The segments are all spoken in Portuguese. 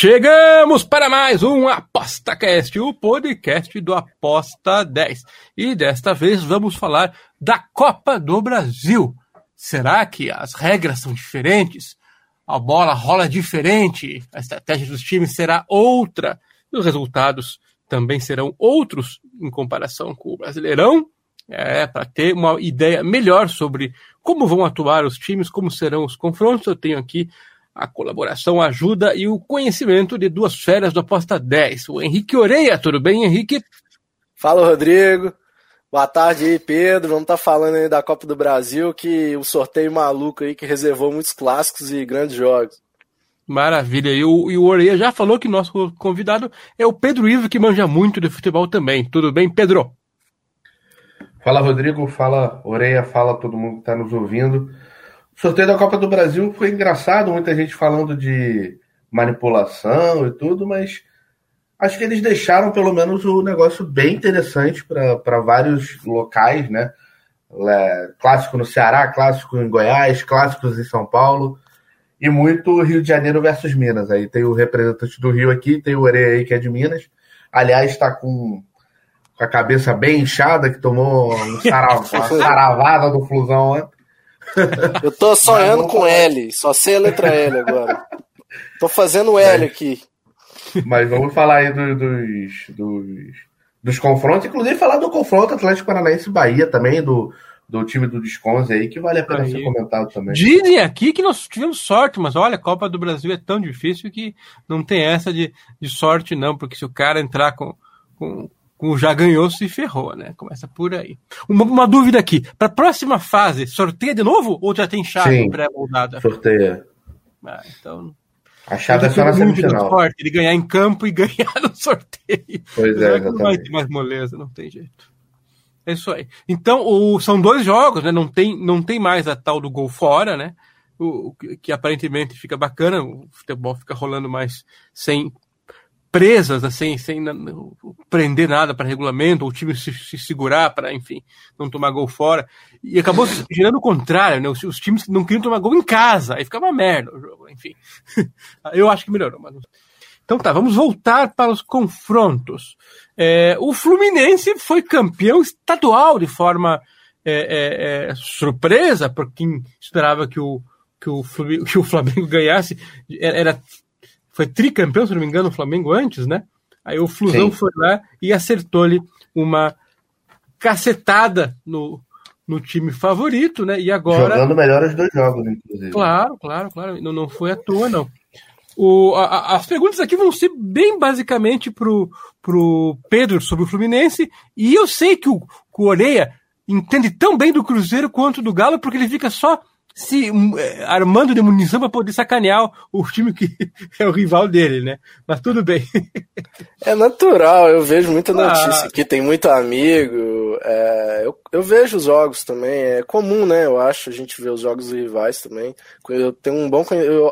Chegamos para mais um ApostaCast, o podcast do Aposta 10. E desta vez vamos falar da Copa do Brasil. Será que as regras são diferentes? A bola rola diferente? A estratégia dos times será outra? E os resultados também serão outros em comparação com o Brasileirão? É, para ter uma ideia melhor sobre como vão atuar os times, como serão os confrontos, eu tenho aqui a colaboração, a ajuda e o conhecimento de duas férias do Aposta 10. O Henrique Oreia, tudo bem, Henrique? Fala, Rodrigo. Boa tarde aí, Pedro. Vamos estar tá falando aí da Copa do Brasil, que o sorteio maluco aí que reservou muitos clássicos e grandes jogos. Maravilha. E o, e o Oreia já falou que nosso convidado é o Pedro Ivo, que manja muito de futebol também. Tudo bem, Pedro? Fala, Rodrigo. Fala, Oreia. Fala todo mundo que está nos ouvindo. Sorteio da Copa do Brasil foi engraçado, muita gente falando de manipulação e tudo, mas acho que eles deixaram pelo menos o negócio bem interessante para vários locais, né? Clássico no Ceará, clássico em Goiás, clássicos em São Paulo e muito Rio de Janeiro versus Minas. Aí tem o representante do Rio aqui, tem o Orei aí que é de Minas. Aliás, está com, com, a cabeça bem inchada, que tomou um sarav uma saravada do Flusão ontem. Eu tô sonhando com L, só sei a letra L agora. Tô fazendo L aqui. Mas vamos falar aí do, dos, dos, dos confrontos, inclusive falar do confronto Atlético Paranaense Bahia também, do, do time do Desconze aí, que vale a pena aí. ser comentado também. Dizem aqui que nós tivemos sorte, mas olha, a Copa do Brasil é tão difícil que não tem essa de, de sorte, não, porque se o cara entrar com, com, com já ganhou, se ferrou, né? Começa por aí. Uma, uma dúvida aqui: para a próxima fase, sorteia de novo ou já tem chave pré-moldada? Sorteia. Ah, então. A chave é só na semifinal. Sorte, de ganhar em campo e ganhar no sorteio. Pois é, Não vai ter mais moleza, não tem jeito. É isso aí. Então, o, são dois jogos, né? Não tem, não tem mais a tal do gol fora, né? O, que aparentemente fica bacana, o futebol fica rolando mais sem presas, assim, sem prender nada para regulamento, ou o time se, se segurar para, enfim, não tomar gol fora. E acabou gerando o contrário, né? Os, os, times não queriam tomar gol em casa, aí ficava uma merda o jogo, enfim. Eu acho que melhorou, mas. Então tá, vamos voltar para os confrontos. É, o Fluminense foi campeão estadual de forma é, é, é surpresa, por quem esperava que o, que o, que o Flamengo ganhasse. Era foi tricampeão, se não me engano, o Flamengo antes, né? Aí o Flusão Sim. foi lá e acertou-lhe uma cacetada no, no time favorito, né? E agora. Jogando melhor os dois jogos, inclusive. Claro, claro, claro. Não, não foi à toa, não. O, a, as perguntas aqui vão ser bem basicamente pro, pro Pedro sobre o Fluminense. E eu sei que o, que o Oreia entende tão bem do Cruzeiro quanto do Galo, porque ele fica só se hum, é, armando de munição para poder sacanear o time que é o rival dele, né? Mas tudo bem. É natural, eu vejo muita notícia ah. aqui, tem muito amigo. É, eu, eu vejo os jogos também, é comum, né? Eu acho a gente ver os jogos dos rivais também. Eu tenho um bom eu,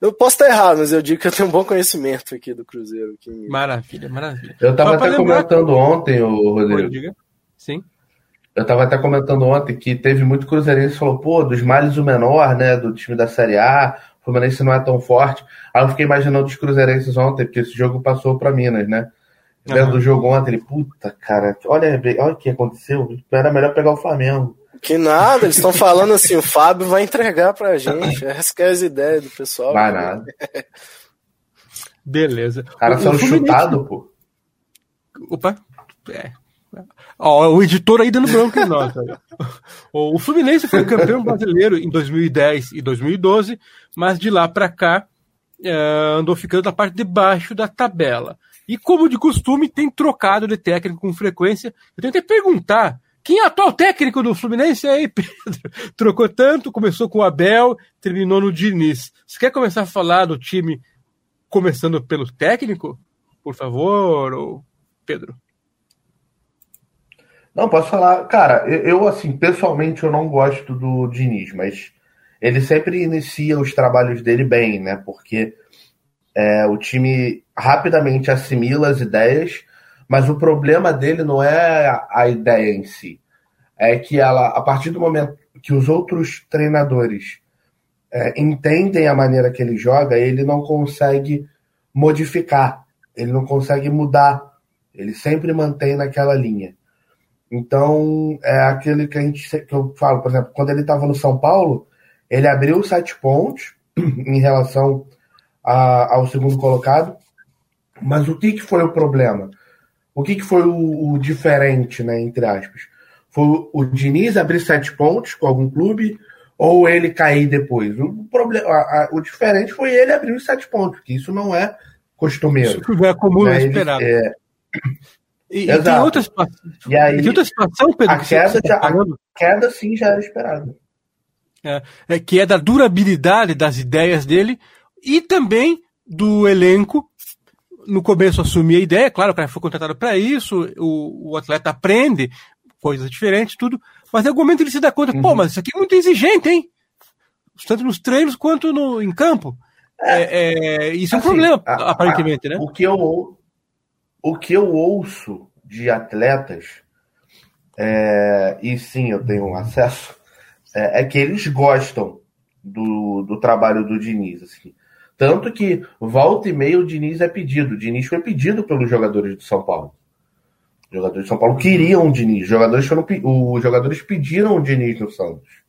eu posso estar errado, mas eu digo que eu tenho um bom conhecimento aqui do Cruzeiro. Aqui maravilha, maravilha. Eu estava até comentando ontem, o Rodrigo. Sim eu estava até comentando ontem que teve muito cruzeirense que falou, pô, dos males o menor, né, do time da Série A, o Fluminense não é tão forte. Aí eu fiquei imaginando os cruzeirenses ontem, porque esse jogo passou para Minas, né? Uhum. Vendo o jogo ontem, ele, puta, cara, olha, olha o que aconteceu, era melhor pegar o Flamengo. Que nada, eles estão falando assim, o Fábio vai entregar pra gente, essa que é as ideias do pessoal. Vai nada. Beleza. Os caras são chutados, pô. Opa, é, Ó, o editor aí dando branco em nós. o Fluminense foi campeão brasileiro em 2010 e 2012, mas de lá para cá é, andou ficando na parte de baixo da tabela. E como de costume, tem trocado de técnico com frequência. Eu tentei perguntar Quem é o atual técnico do Fluminense aí, Pedro? Trocou tanto, começou com o Abel, terminou no Diniz. Você quer começar a falar do time começando pelo técnico? Por favor, Pedro? Não, posso falar. Cara, eu, assim, pessoalmente, eu não gosto do Diniz, mas ele sempre inicia os trabalhos dele bem, né? Porque é, o time rapidamente assimila as ideias, mas o problema dele não é a ideia em si. É que ela, a partir do momento que os outros treinadores é, entendem a maneira que ele joga, ele não consegue modificar, ele não consegue mudar, ele sempre mantém naquela linha. Então, é aquele que a gente que eu falo, por exemplo, quando ele estava no São Paulo, ele abriu sete pontos em relação a, ao segundo colocado. Mas o que, que foi o problema? O que, que foi o, o diferente, né, entre aspas? Foi o, o Diniz abrir sete pontos com algum clube ou ele cair depois? O, problema, a, a, o diferente foi ele abrir os sete pontos, que isso não é costumeiro. Isso é comum, né? esperado. É... E, tem outra situação. E aí, tem outra situação, Pedro, a queda, já, tá a queda sim já era esperada. É, é, que é da durabilidade das ideias dele e também do elenco. No começo assumir a ideia, claro, o cara foi contratado para isso, o, o, atleta aprende coisas diferentes, tudo, mas em algum momento ele se dá conta, uhum. pô, mas isso aqui é muito exigente, hein? Tanto nos treinos quanto no, em campo. É, é, é isso assim, é um assim, problema, a, aparentemente, a, né? O que, eu, o que eu ouço de atletas, é, e sim, eu tenho acesso, é, é, que eles gostam do, do trabalho do Diniz. Assim. Tanto que volta e meia o Diniz é pedido. O Diniz foi pedido pelos jogadores de São Paulo. Os jogadores de São Paulo queriam o Diniz. Os jogadores, foram, os jogadores pediram o Diniz no Santos.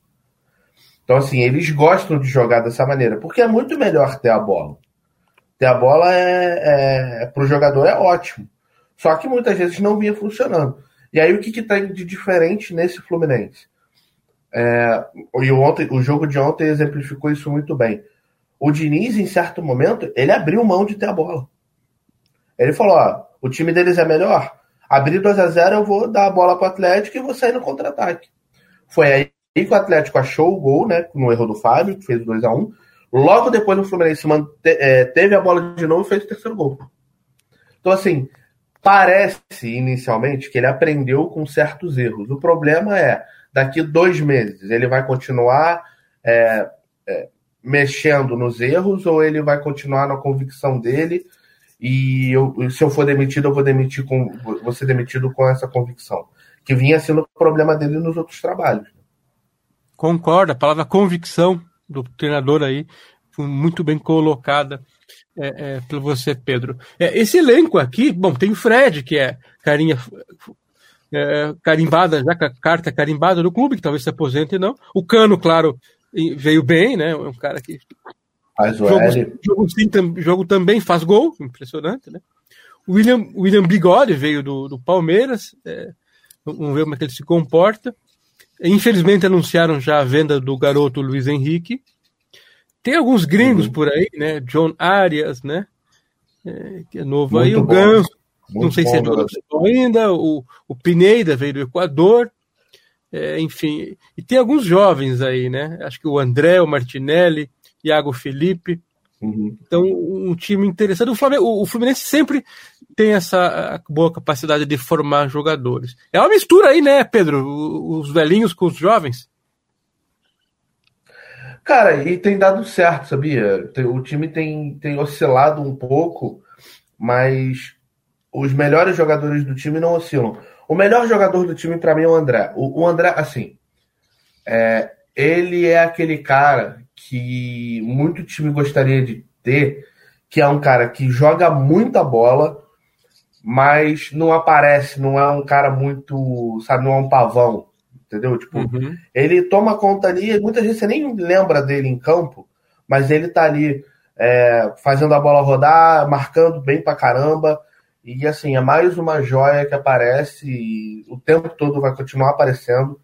Então, assim, eles gostam de jogar dessa maneira, porque é muito melhor ter a bola. Ter a bola é, é, é para o jogador é ótimo. Só que muitas vezes não vinha funcionando. E aí o que, que tem de diferente nesse Fluminense? É, e ontem, o jogo de ontem exemplificou isso muito bem o Diniz, em certo momento, ele abriu mão de ter a bola. Ele falou: ó, o time deles é melhor. Abrir 2 a 0 eu vou dar a bola para o Atlético e vou sair no contra-ataque. Foi aí que o Atlético achou o gol, né? No erro do Fábio, que fez o 2 a 1 Logo depois o Fluminense é, teve a bola de novo e fez o terceiro gol. Então, assim, parece inicialmente que ele aprendeu com certos erros. O problema é, daqui dois meses, ele vai continuar é, é, mexendo nos erros ou ele vai continuar na convicção dele e eu, se eu for demitido, eu vou demitir com vou ser demitido com essa convicção, que vinha sendo o problema dele nos outros trabalhos. Concordo, a palavra convicção do treinador aí muito bem colocada é, é, por você, Pedro. É, esse elenco aqui, bom, tem o Fred, que é carinha é, carimbada, já com a carta carimbada do clube, que talvez se aposente não. O Cano, claro, veio bem, né? É um cara que. Faz o jogo, jogo, sim, tam, jogo também faz gol, impressionante, né? O William, William Bigode veio do, do Palmeiras, é, vamos ver como é que ele se comporta. Infelizmente anunciaram já a venda do garoto Luiz Henrique. Tem alguns gringos uhum. por aí, né? John Arias, né? É, que é novo Muito aí. O Ganso, não sei se é jogador ainda. O, o Pineda veio do Equador. É, enfim, e tem alguns jovens aí, né? Acho que o André, o Martinelli, Iago Felipe. Uhum. Então, um time interessante. O, Flamengo, o Fluminense sempre tem essa boa capacidade de formar jogadores. É uma mistura aí, né, Pedro? Os velhinhos com os jovens. Cara, e tem dado certo, sabia? O time tem, tem oscilado um pouco, mas os melhores jogadores do time não oscilam. O melhor jogador do time para mim é o André. O, o André, assim, é, ele é aquele cara que muito time gostaria de ter, que é um cara que joga muita bola, mas não aparece, não é um cara muito, sabe, não é um pavão, entendeu? Tipo, uhum. ele toma conta ali, muitas vezes você nem lembra dele em campo, mas ele tá ali é, fazendo a bola rodar, marcando bem pra caramba. E assim, é mais uma joia que aparece e o tempo todo vai continuar aparecendo,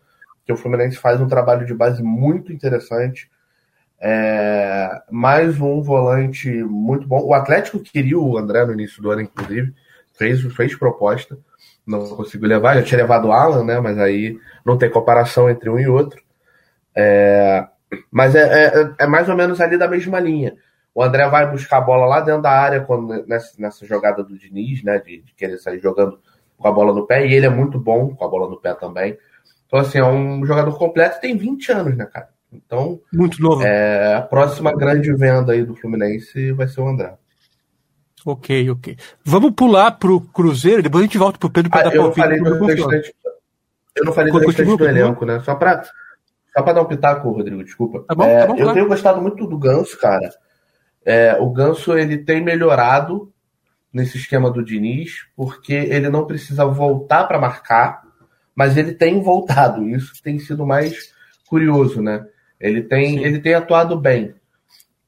que o Fluminense faz um trabalho de base muito interessante. É, mais um volante muito bom. O Atlético queria o André no início do ano, inclusive. fez, fez proposta, não conseguiu levar. Já tinha levado o Alan, né? Mas aí não tem comparação entre um e outro. É, mas é, é, é, mais ou menos ali da mesma linha. O André vai buscar a bola lá dentro da área quando, nessa, nessa jogada do Diniz, né? De, de, querer sair jogando com a bola no pé, e ele é muito bom com a bola no pé também. Então, assim, é um jogador completo tem 20 anos, né, cara? Então, muito novo. É, a próxima grande venda aí do Fluminense vai ser o André. Ok, ok. Vamos pular pro Cruzeiro, depois a gente volta pro Pedro para ah, dar eu não falei do restante, Eu não falei do restante do elenco, né? Só para só para dar um pitaco, Rodrigo, desculpa. Tá bom, é, tá bom, eu claro. tenho gostado muito do Ganso, cara. É, o Ganso ele tem melhorado nesse esquema do Diniz, porque ele não precisa voltar para marcar, mas ele tem voltado. Isso tem sido mais curioso, né? Ele tem, ele tem atuado bem.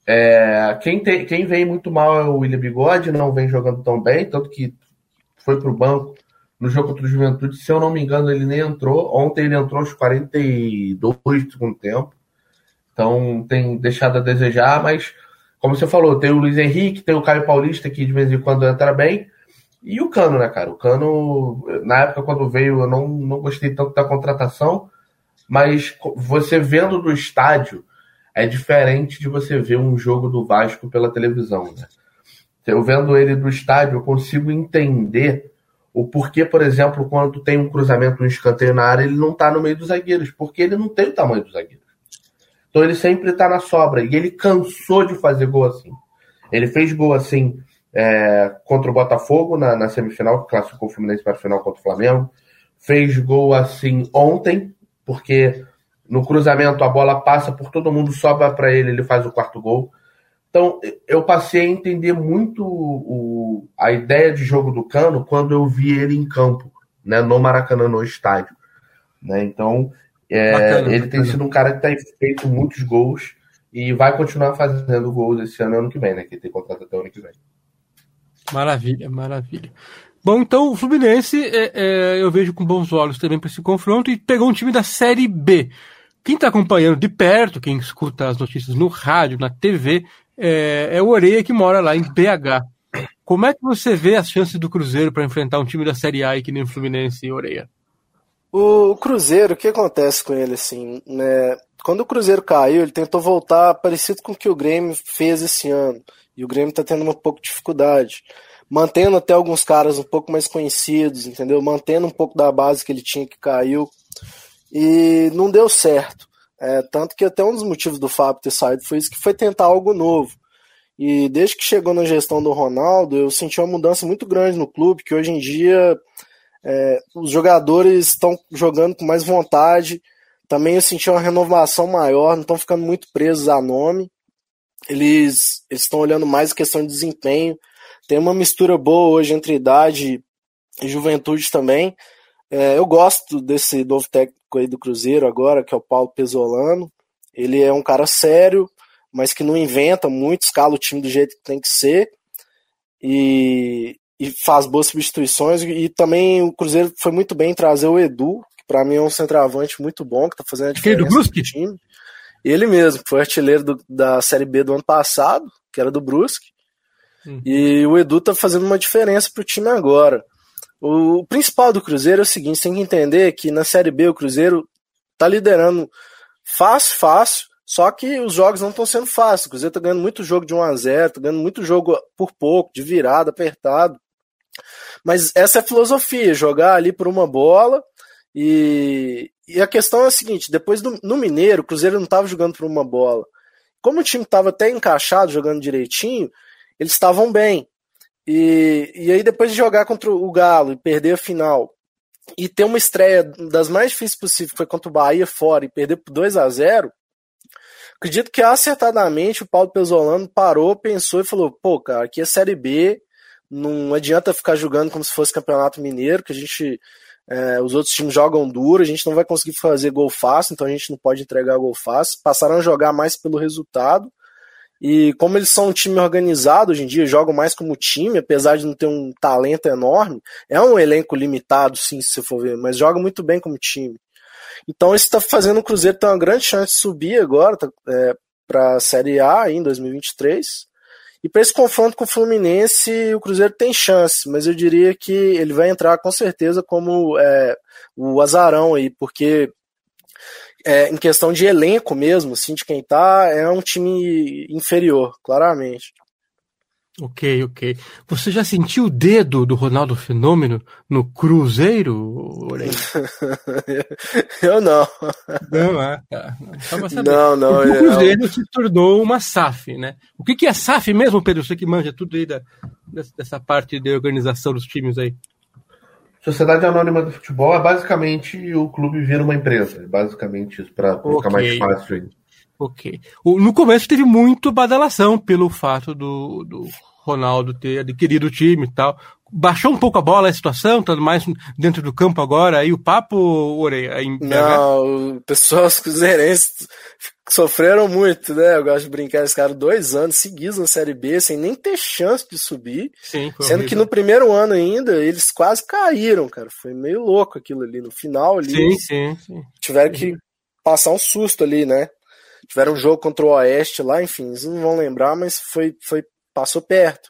É, quem, tem, quem vem muito mal é o William Bigode, não vem jogando tão bem, tanto que foi para o banco no jogo contra o Juventude. Se eu não me engano, ele nem entrou. Ontem ele entrou aos 42 do segundo tempo. Então tem deixado a desejar, mas como você falou, tem o Luiz Henrique, tem o Caio Paulista que de vez em quando entra bem. E o Cano, né, cara? O Cano, na época quando veio, eu não, não gostei tanto da contratação, mas você vendo do estádio, é diferente de você ver um jogo do Vasco pela televisão, né? Eu vendo ele do estádio, eu consigo entender o porquê, por exemplo, quando tem um cruzamento, um escanteio na área, ele não tá no meio dos zagueiros, porque ele não tem o tamanho dos zagueiros. Então ele sempre tá na sobra, e ele cansou de fazer gol assim. Ele fez gol assim é, contra o Botafogo na, na semifinal, que classificou o Fluminense para a final contra o Flamengo. Fez gol assim ontem, porque no cruzamento, a bola passa por todo mundo, sobra para ele, ele faz o quarto gol. Então, eu passei a entender muito o, a ideia de jogo do Cano quando eu vi ele em campo, né, no Maracanã, no estádio. Né? Então, é, bacana, ele bacana. tem sido um cara que tem feito muitos gols e vai continuar fazendo gols esse ano e ano que vem, né? Que tem contrato até o ano que vem. Maravilha, maravilha. Bom, então o Fluminense é, é, eu vejo com bons olhos também para esse confronto e pegou um time da Série B. Quem está acompanhando de perto, quem escuta as notícias no rádio, na TV, é, é o Oreia que mora lá em BH. Como é que você vê as chances do Cruzeiro para enfrentar um time da Série A que nem o Fluminense e Oreia? O Cruzeiro, o que acontece com ele assim, né? Quando o Cruzeiro caiu, ele tentou voltar parecido com o que o Grêmio fez esse ano. E o Grêmio está tendo um pouco de dificuldade. Mantendo até alguns caras um pouco mais conhecidos, entendeu? Mantendo um pouco da base que ele tinha que caiu e não deu certo. É, tanto que até um dos motivos do Fábio ter saído foi isso, que foi tentar algo novo. E desde que chegou na gestão do Ronaldo, eu senti uma mudança muito grande no clube, que hoje em dia é, os jogadores estão jogando com mais vontade. Também eu senti uma renovação maior, não estão ficando muito presos a nome. Eles estão olhando mais a questão de desempenho. Tem uma mistura boa hoje entre idade e juventude também. É, eu gosto desse novo técnico aí do Cruzeiro agora, que é o Paulo Pesolano. Ele é um cara sério, mas que não inventa muito, escala o time do jeito que tem que ser e, e faz boas substituições. E também o Cruzeiro foi muito bem em trazer o Edu, que para mim é um centroavante muito bom, que tá fazendo a diferença do Brusque? time. Ele mesmo, foi artilheiro do, da Série B do ano passado, que era do Brusque. Hum. E o Edu tá fazendo uma diferença pro time agora. O principal do Cruzeiro é o seguinte: tem que entender que na Série B o Cruzeiro tá liderando fácil, fácil, só que os jogos não estão sendo fáceis. O Cruzeiro tá ganhando muito jogo de 1 a 0 tá ganhando muito jogo por pouco, de virada, apertado. Mas essa é a filosofia: jogar ali por uma bola. E, e a questão é a seguinte: depois do, no Mineiro, o Cruzeiro não estava jogando por uma bola. Como o time estava até encaixado, jogando direitinho, eles estavam bem. E, e aí, depois de jogar contra o Galo e perder a final, e ter uma estreia das mais difíceis possíveis, que foi contra o Bahia fora, e perder por 2 a 0 acredito que acertadamente o Paulo Pesolano parou, pensou e falou: pô, cara, aqui é Série B, não adianta ficar jogando como se fosse Campeonato Mineiro, que a gente. É, os outros times jogam duro, a gente não vai conseguir fazer gol fácil, então a gente não pode entregar gol fácil. Passaram a jogar mais pelo resultado. E como eles são um time organizado hoje em dia, jogam mais como time, apesar de não ter um talento enorme, é um elenco limitado, sim, se você for ver, mas joga muito bem como time. Então isso está fazendo o Cruzeiro ter uma grande chance de subir agora tá, é, para a Série A em 2023. E para esse confronto com o Fluminense, o Cruzeiro tem chance, mas eu diria que ele vai entrar com certeza como é, o azarão aí, porque é, em questão de elenco mesmo, assim, de quem tá, é um time inferior, claramente. Ok, ok. Você já sentiu o dedo do Ronaldo Fenômeno no Cruzeiro, Eu não. Não, é, tá. Não, não. O Cruzeiro se tornou uma SAF, né? O que, que é SAF mesmo, Pedro? Você que manja tudo aí da, dessa parte de organização dos times aí. Sociedade Anônima do Futebol é basicamente o clube vira uma empresa. É basicamente isso, para okay. ficar mais fácil aí. Ok. no começo teve muito badalação pelo fato do, do Ronaldo ter adquirido o time e tal. Baixou um pouco a bola a situação, tá mais dentro do campo agora, aí o papo, Orei, aí Não, o pessoal, os cruzeirenses sofreram muito, né? Eu gosto de brincar, eles ficaram dois anos seguidos na Série B, sem nem ter chance de subir. Sim, sendo horrível. que no primeiro ano ainda, eles quase caíram, cara. Foi meio louco aquilo ali. No final ali, sim, sim, sim. tiveram que passar um susto ali, né? Tiveram um jogo contra o Oeste lá, enfim, eles não vão lembrar, mas foi, foi passou perto.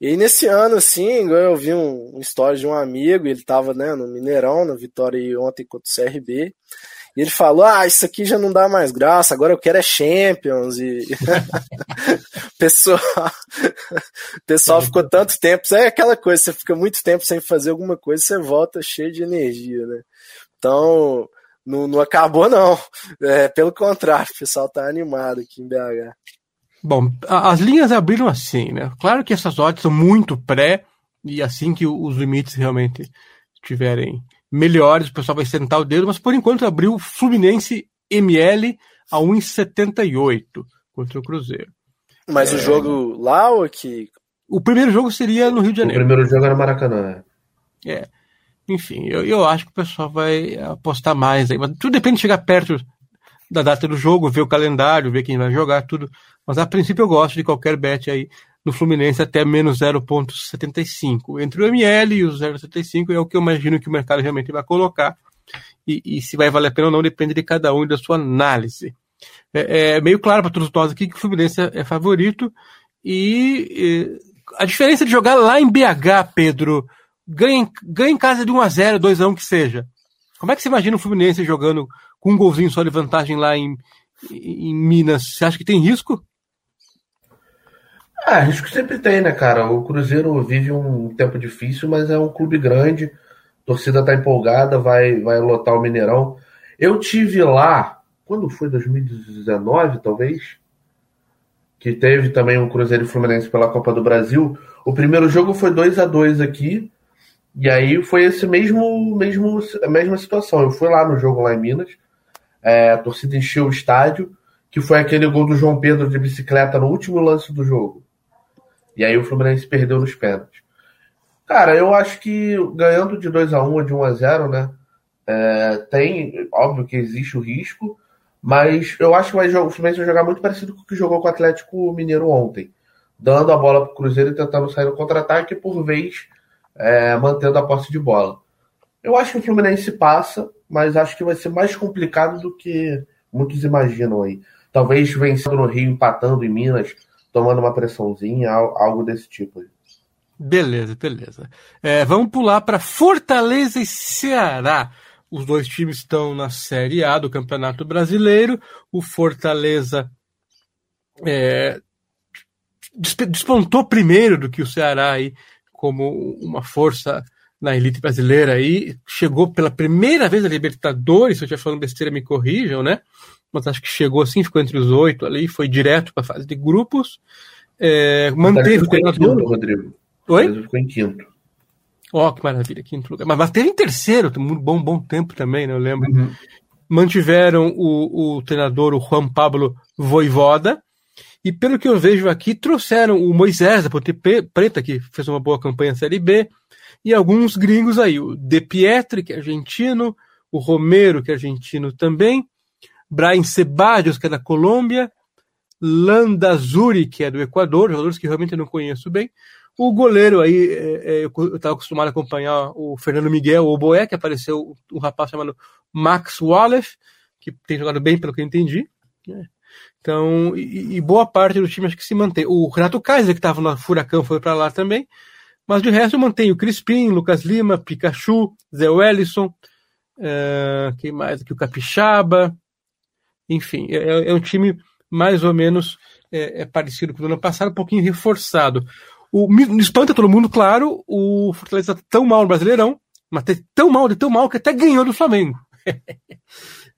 E nesse ano, assim, eu vi um, um de um amigo, ele tava, né, no Mineirão, na vitória ontem contra o CRB, e ele falou, ah, isso aqui já não dá mais graça, agora eu quero é Champions, e pessoal, pessoal ficou tanto tempo, é aquela coisa, você fica muito tempo sem fazer alguma coisa, você volta cheio de energia, né? Então, não, não acabou não, é, pelo contrário, o pessoal tá animado aqui em BH. Bom, as linhas abriram assim, né? Claro que essas odds são muito pré, e assim que os limites realmente estiverem melhores, o pessoal vai sentar o dedo, mas por enquanto abriu Fluminense ML a 1,78 contra o Cruzeiro. Mas é... o jogo lá ou aqui? O primeiro jogo seria no Rio de Janeiro. O primeiro jogo era no Maracanã. Né? É. Enfim, eu, eu acho que o pessoal vai apostar mais aí, mas tudo depende de chegar perto da data do jogo, ver o calendário, ver quem vai jogar, tudo. Mas a princípio eu gosto de qualquer bet aí no Fluminense até menos 0,75. Entre o ML e o 0,75 é o que eu imagino que o mercado realmente vai colocar. E, e, se vai valer a pena ou não depende de cada um e da sua análise. É, é meio claro para todos nós aqui que o Fluminense é, favorito. E, e, a diferença de jogar lá em BH, Pedro, ganha, ganha em casa de 1x0, 2x1 que seja. Como é que você imagina o Fluminense jogando com um golzinho só de vantagem lá em, em Minas, você acha que tem risco? Ah, risco sempre tem, né, cara? O Cruzeiro vive um tempo difícil, mas é um clube grande, a torcida tá empolgada, vai, vai lotar o Mineirão. Eu tive lá, quando foi 2019, talvez, que teve também um Cruzeiro e Fluminense pela Copa do Brasil. O primeiro jogo foi 2 a 2 aqui, e aí foi esse mesmo, mesmo a mesma situação. Eu fui lá no jogo lá em Minas, é, a torcida encheu o estádio, que foi aquele gol do João Pedro de bicicleta no último lance do jogo. E aí o Fluminense perdeu nos pênaltis. Cara, eu acho que ganhando de 2 a 1 ou de 1 a 0 né? É, tem, óbvio que existe o risco, mas eu acho que vai o Fluminense vai jogar muito parecido com o que jogou com o Atlético Mineiro ontem. Dando a bola para o Cruzeiro e tentando sair no contra-ataque, por vez é, mantendo a posse de bola. Eu acho que o Fluminense passa, mas acho que vai ser mais complicado do que muitos imaginam aí. Talvez vencendo no Rio, empatando em Minas, tomando uma pressãozinha, algo desse tipo. Beleza, beleza. É, vamos pular para Fortaleza e Ceará. Os dois times estão na Série A do Campeonato Brasileiro. O Fortaleza é, despontou primeiro do que o Ceará aí como uma força na elite brasileira aí, chegou pela primeira vez a Libertadores, se eu estiver falando besteira, me corrijam, né? Mas acho que chegou assim, ficou entre os oito ali, foi direto para a fase de grupos. É, manteve o treinador. Quinto, Rodrigo. Oi? Ficou em quinto. Ó, oh, que maravilha, quinto lugar. Mas, mas teve em terceiro, um bom, bom tempo também, né? Eu lembro. Uhum. Mantiveram o, o treinador, o Juan Pablo Voivoda, e pelo que eu vejo aqui, trouxeram o Moisés da Ponte Preta, que fez uma boa campanha na Série B, e alguns gringos aí, o De Pietri, que é argentino, o Romero, que é argentino também, Brian Ceballos, que é da Colômbia, Landa Zuri, que é do Equador, jogadores que realmente eu não conheço bem. O goleiro aí, é, é, eu estava acostumado a acompanhar o Fernando Miguel, o Boé, que apareceu um rapaz chamado Max Wallace, que tem jogado bem, pelo que eu entendi. Né? Então, e, e, boa parte do time acho que se mantém. O Renato Kaiser, que estava no Furacão, foi para lá também. Mas de resto eu mantenho Crispim, Lucas Lima, Pikachu, Zé Wellison, uh, quem mais aqui? O Capixaba. Enfim, é, é um time mais ou menos é, é, parecido com o ano passado, um pouquinho reforçado. O, me espanta todo mundo, claro, o Fortaleza tá tão mal no Brasileirão, mas tá tão mal, de tão mal, que até ganhou do Flamengo.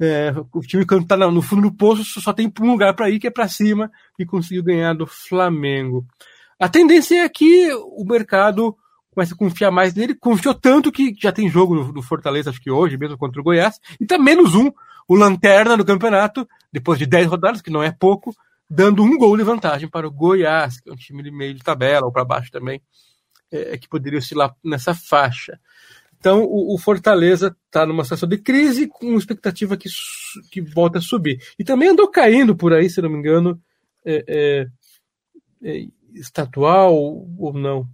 É, o time, quando está no fundo do poço, só tem um lugar para ir, que é para cima, e conseguiu ganhar do Flamengo. A tendência é que o mercado comece a confiar mais nele. Confiou tanto que já tem jogo no Fortaleza, acho que hoje, mesmo contra o Goiás. E tá menos um, o Lanterna do campeonato, depois de 10 rodadas, que não é pouco, dando um gol de vantagem para o Goiás, que é um time de meio de tabela, ou para baixo também, é, que poderia oscilar nessa faixa. Então, o, o Fortaleza está numa situação de crise, com expectativa que, que volta a subir. E também andou caindo por aí, se não me engano, é, é, estatual ou não.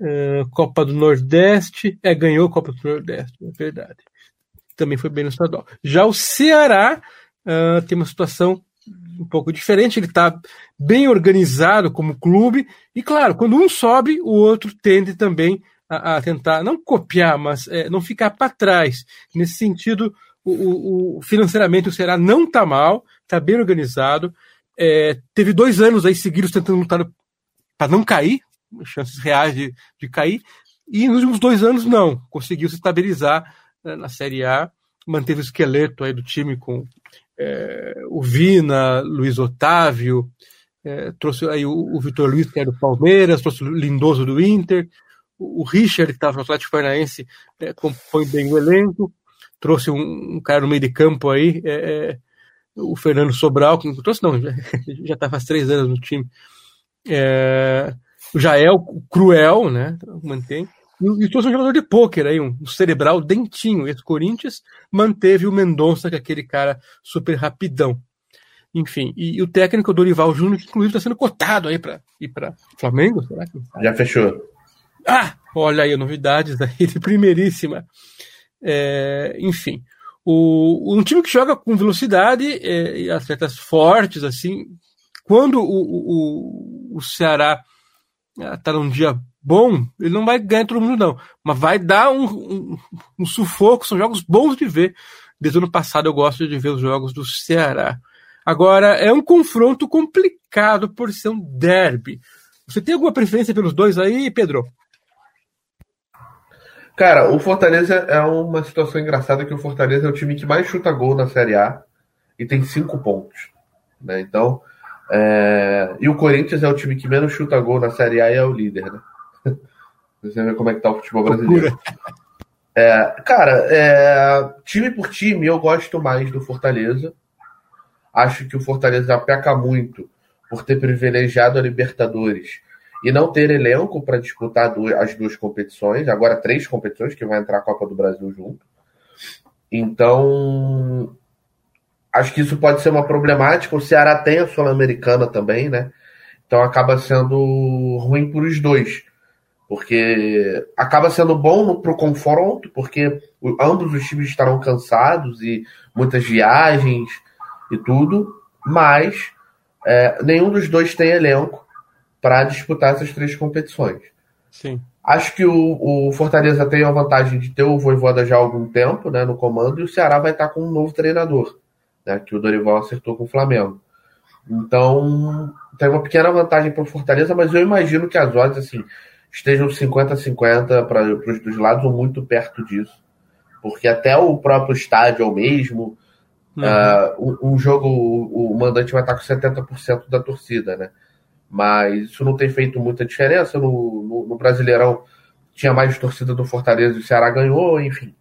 É, Copa do Nordeste, é, ganhou Copa do Nordeste, é verdade. Também foi bem no estadual. Já o Ceará uh, tem uma situação um pouco diferente, ele está bem organizado como clube, e claro, quando um sobe, o outro tende também a, a tentar não copiar, mas é, não ficar para trás. Nesse sentido, o, o, financeiramente o Ceará não está mal, está bem organizado. É, teve dois anos aí seguidos tentando lutar para não cair, chances reais de, de cair, e nos últimos dois anos não, conseguiu se estabilizar né, na Série A, manteve o esqueleto aí do time com é, o Vina, Luiz Otávio, é, trouxe aí o, o Vitor Luiz, que é do Palmeiras, trouxe o Lindoso do Inter, o Richard, que estava no Atlético Paranaense, é, compõe bem o elenco. Trouxe um, um, cara no meio de campo aí, é, é o Fernando Sobral, que não trouxe, não, já está faz três anos no time. É, o Jael, Cruel, né? Mantém. E, e trouxe um jogador de pôquer aí, um, um cerebral dentinho. Esse Corinthians manteve o Mendonça, que é aquele cara super rapidão. Enfim, e, e o técnico Dorival Júnior, que inclusive está sendo cotado aí para ir para Flamengo, será que? Já fechou. Ah, olha aí, novidades aí de primeiríssima. É, enfim, o, um time que joga com velocidade é, e atletas fortes, assim, quando o, o, o Ceará está ah, num dia bom, ele não vai ganhar todo mundo, não. Mas vai dar um, um, um, sufoco, são jogos bons de ver. Desde o ano passado eu gosto de ver os jogos do Ceará. Agora, é um confronto complicado por ser um derby. Você tem alguma preferência pelos dois aí, Pedro? Cara, o Fortaleza é uma situação engraçada que o Fortaleza é o time que mais chuta gol na Série A e tem cinco pontos. Né? Então, é... e o Corinthians é o time que menos chuta gol na Série A e é o líder, né? Você vê como é que tá o futebol brasileiro. É, cara, é... time por time, eu gosto mais do Fortaleza. Acho que o Fortaleza peca muito por ter privilegiado a Libertadores e não ter elenco para disputar as duas competições, agora três competições, que vai entrar a Copa do Brasil junto. Então, acho que isso pode ser uma problemática. O Ceará tem a Sul-Americana também, né? Então acaba sendo ruim para os dois. Porque acaba sendo bom para o confronto, porque ambos os times estarão cansados e muitas viagens e tudo, mas é, nenhum dos dois tem elenco para disputar essas três competições. Sim. Acho que o, o, Fortaleza tem a vantagem de ter o Voivoda já há algum tempo né, no comando e o Ceará vai estar com um novo treinador, né, que o Dorival acertou com o Flamengo. Então, tem uma pequena vantagem para o Fortaleza, mas eu imagino que as odds assim, estejam 50-50 para os dois lados ou muito perto disso. Porque até o próprio estádio é o mesmo. Uhum. Uh, um, um, jogo, o, o mandante vai estar com 70% da torcida, né? Mas isso não tem feito muita diferença. No, no, no Brasileirão tinha mais torcida do Fortaleza e o Ceará ganhou, enfim.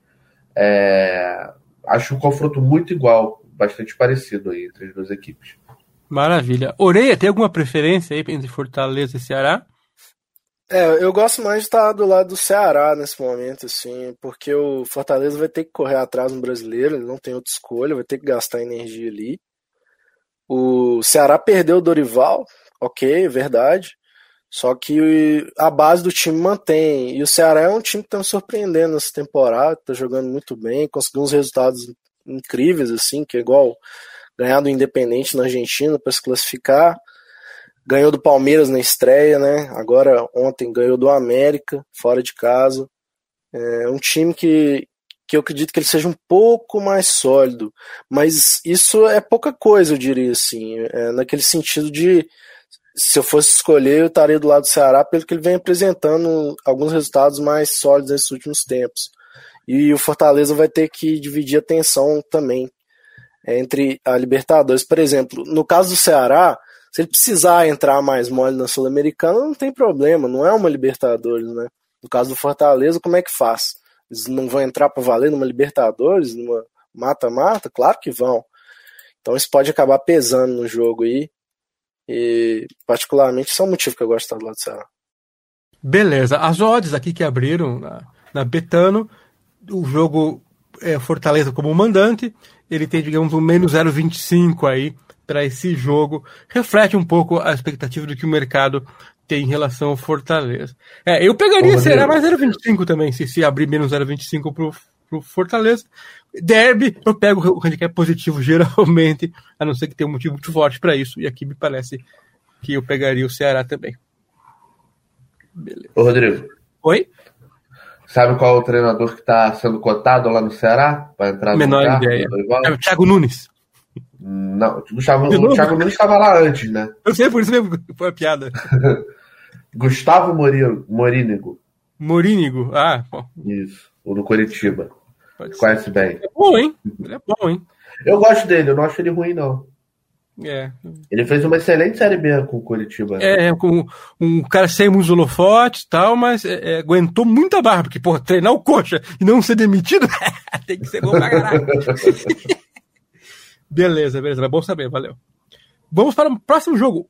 É, acho um confronto muito igual, bastante parecido aí entre as duas equipes. Maravilha. Oreia, tem alguma preferência aí entre Fortaleza e Ceará? É, eu gosto mais de estar do lado do Ceará nesse momento, assim, porque o Fortaleza vai ter que correr atrás no brasileiro, ele não tem outra escolha, vai ter que gastar energia ali. O Ceará perdeu o Dorival, ok, verdade. Só que a base do time mantém. E o Ceará é um time que está me surpreendendo nessa temporada, está jogando muito bem, conseguiu uns resultados incríveis, assim, que é igual ganhar do Independente na Argentina para se classificar. Ganhou do Palmeiras na estreia, né? Agora ontem ganhou do América, fora de casa. É um time que, que eu acredito que ele seja um pouco mais sólido. Mas isso é pouca coisa, eu diria assim. É naquele sentido de se eu fosse escolher, eu estaria do lado do Ceará pelo que ele vem apresentando alguns resultados mais sólidos nesses últimos tempos. E o Fortaleza vai ter que dividir a atenção também entre a Libertadores. Por exemplo, no caso do Ceará, se ele precisar entrar mais mole na Sul-Americana, não tem problema, não é uma Libertadores, né? No caso do Fortaleza, como é que faz? Eles não vão entrar para valer numa Libertadores, numa mata-mata? Claro que vão. Então isso pode acabar pesando no jogo aí. E, particularmente, isso é um motivo que eu gosto de estar do lado do Ceará. Beleza. As odds aqui que abriram na, na Betano, o jogo é Fortaleza como mandante, ele tem, digamos, um menos 0,25 aí para esse jogo. Reflete um pouco a expectativa do que o mercado tem em relação ao Fortaleza. É, eu pegaria, será mais 0,25 também, se, se abrir menos 0,25 pro, pro Fortaleza. Derby, eu pego o handicap positivo geralmente, a não ser que tenha um motivo muito forte para isso. E aqui me parece que eu pegaria o Ceará também. Beleza. Ô, Rodrigo. Oi? Sabe qual é o treinador que está sendo cotado lá no Ceará para entrar no Menor lugar, ideia. É o Thiago Nunes. Não, o, Gustavo, o Thiago Nunes estava lá antes, né? Eu sei, por isso mesmo foi a piada. Gustavo Morínigo. Morínigo, ah, bom. Isso, o do Curitiba. Pode Conhece ser. bem. É bom, hein? Ele é bom, hein? Eu gosto dele, eu não acho ele ruim, não. É. Ele fez uma excelente série B com o Curitiba. Né? É, com um cara sem holofotes e tal, mas é, é, aguentou muita barra, porque, pô, treinar o coxa e não ser demitido tem que ser bom pra caralho. beleza, beleza, é bom saber, valeu. Vamos para o próximo jogo.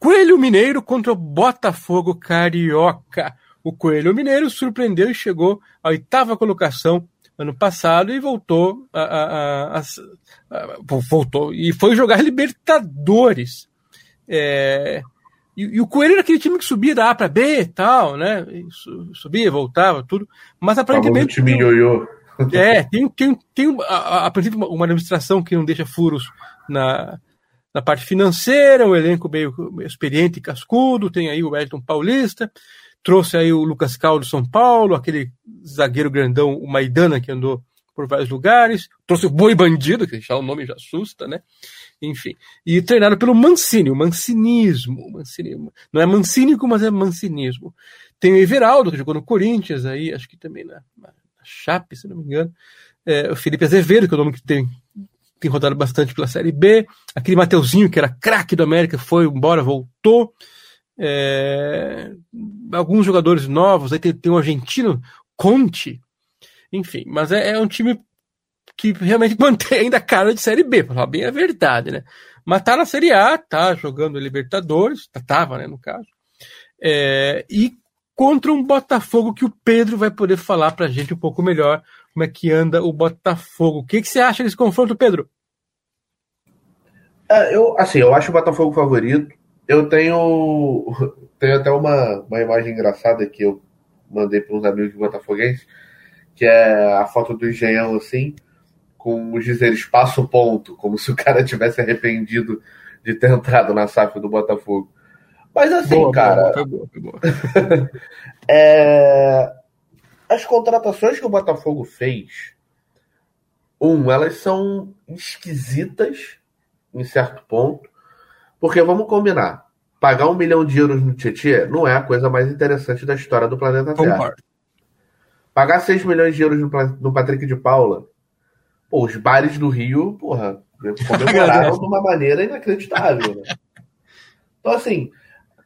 Coelho Mineiro contra o Botafogo Carioca. O Coelho Mineiro surpreendeu e chegou à oitava colocação ano passado e voltou a, a, a, voltou e foi jogar Libertadores. É, e, e, o Coelho era aquele time que subia da A para B e tal, né? Subia, voltava, tudo. Mas aparentemente. time ioiô. É, tem, tem, tem a, a, princípio uma administração que não deixa furos na, na parte financeira, um elenco meio, meio experiente e cascudo, tem aí o Wellington Paulista, trouxe aí o Lucas Cal do São Paulo, aquele zagueiro grandão, o Maidana, que andou por vários lugares, trouxe o Boi Bandido, que já o nome já assusta, né? Enfim, e treinado pelo Mancini, o mancinismo, mancinismo. Não é mancínico, mas é mancinismo. Tem o Everaldo, que jogou no Corinthians, aí, acho que também na, na Chape, se não me engano. É, o Felipe Azevedo, que é o nome que tem, tem rodado bastante pela Série B. Aquele Mateuzinho, que era craque do América, foi embora, voltou. É, alguns jogadores novos, aí tem, tem um argentino, Conte, enfim, mas é, é um time que realmente mantém ainda a cara de Série B, para falar bem a verdade, né? Mas tá na Série A, tá jogando Libertadores, tá, tava, né, no caso. É, e contra um Botafogo que o Pedro vai poder falar pra gente um pouco melhor como é que anda o Botafogo. O que, que você acha desse confronto, Pedro? É, eu, assim, eu acho o Botafogo favorito. Eu tenho, tenho até uma, uma imagem engraçada que eu mandei para uns amigos botafoguenses que é a foto do engenhão assim, com os dizeres passo ponto, como se o cara tivesse arrependido de ter entrado na SAF do Botafogo. Mas assim, boa, cara. Boa, boa, boa. é... As contratações que o Botafogo fez, um, elas são esquisitas em certo ponto, porque vamos combinar. Pagar um milhão de euros no Tietchan não é a coisa mais interessante da história do planeta Terra. Concordo. Pagar 6 milhões de euros no, no Patrick de Paula. Pô, os bares do Rio, porra, comemoraram de uma maneira inacreditável, né? Então, assim,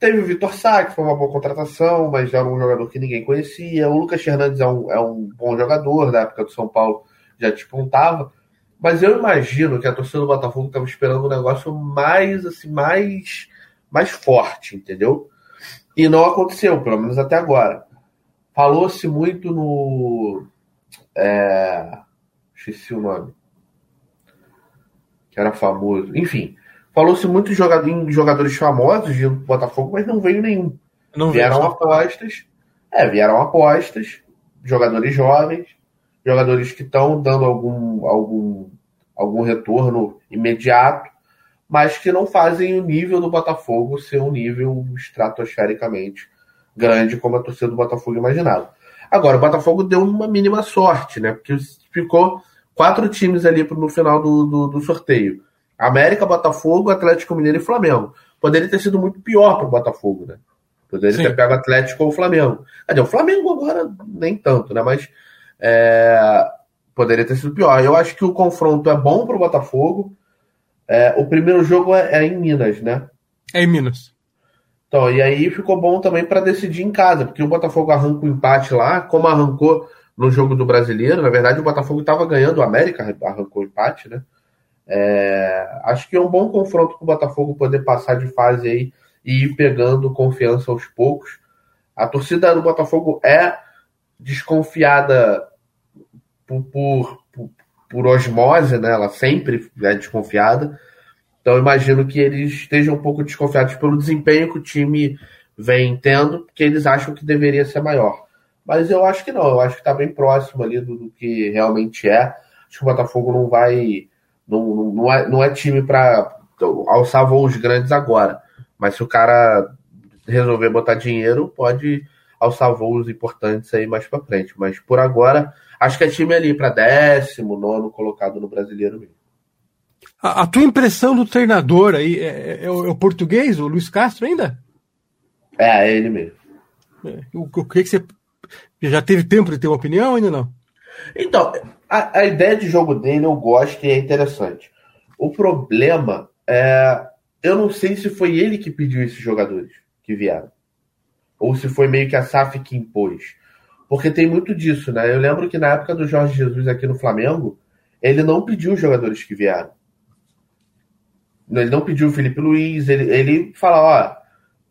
teve o Vitor Sá, que foi uma boa contratação, mas era um jogador que ninguém conhecia. O Lucas Fernandes é um, é um bom jogador, da época do São Paulo já despontava. Mas eu imagino que a torcida do Botafogo estava esperando um negócio mais, assim, mais, mais forte, entendeu? E não aconteceu, pelo menos até agora. Falou-se muito no. É, esqueci o nome. Que era famoso. Enfim, falou-se muito em jogadores famosos de Botafogo, mas não veio nenhum. Não vieram apostas. É, vieram apostas, jogadores jovens, jogadores que estão dando algum, algum algum retorno imediato, mas que não fazem o nível do Botafogo ser um nível estratosfericamente grande como a torcida do Botafogo imaginava. Agora, o Botafogo deu uma mínima sorte, né? Porque ficou quatro times ali no final do, do, do sorteio. América, Botafogo, Atlético Mineiro e Flamengo. Poderia ter sido muito pior para o Botafogo, né? Poderia Sim. ter pego o Atlético ou o Flamengo. Cadê? O Flamengo agora nem tanto, né? Mas é, poderia ter sido pior. Eu acho que o confronto é bom para o Botafogo. É, o primeiro jogo é, é, em Minas, né? É em Minas. Então, e aí ficou bom também para decidir em casa, porque o Botafogo arranca o empate lá, como arrancou no jogo do Brasileiro. Na verdade, o Botafogo estava ganhando, o América arrancou o empate, né? É, acho que é um bom confronto para o Botafogo poder passar de fase aí e ir pegando confiança aos poucos. A torcida do Botafogo é desconfiada por, por, por, osmose, né? Ela sempre é desconfiada. Então imagino que eles estejam um pouco desconfiados pelo desempenho que o time vem tendo, porque eles acham que deveria ser maior. Mas eu acho que não, eu acho que está bem próximo ali do, do, que realmente é. Acho que o Botafogo não vai. Não, não, é, não é time para alçar voos grandes agora. Mas se o cara resolver botar dinheiro, pode alçar voos importantes aí mais para frente. Mas por agora, acho que é time ali para décimo, nono colocado no brasileiro mesmo. A, a, tua impressão do treinador aí é, é, é, o, é, o, português, o Luiz Castro ainda? É, é ele mesmo. É, o, o, que, que você. Já teve tempo de ter uma opinião ainda não? Então, a, a ideia de jogo dele eu gosto e é interessante. O problema é. Eu não sei se foi ele que pediu esses jogadores que vieram. Ou se foi meio que a SAF que impôs. Porque tem muito disso, né? Eu lembro que na época do Jorge Jesus aqui no Flamengo, ele não pediu os jogadores que vieram. Ele não pediu o Felipe Luiz, ele, ele fala,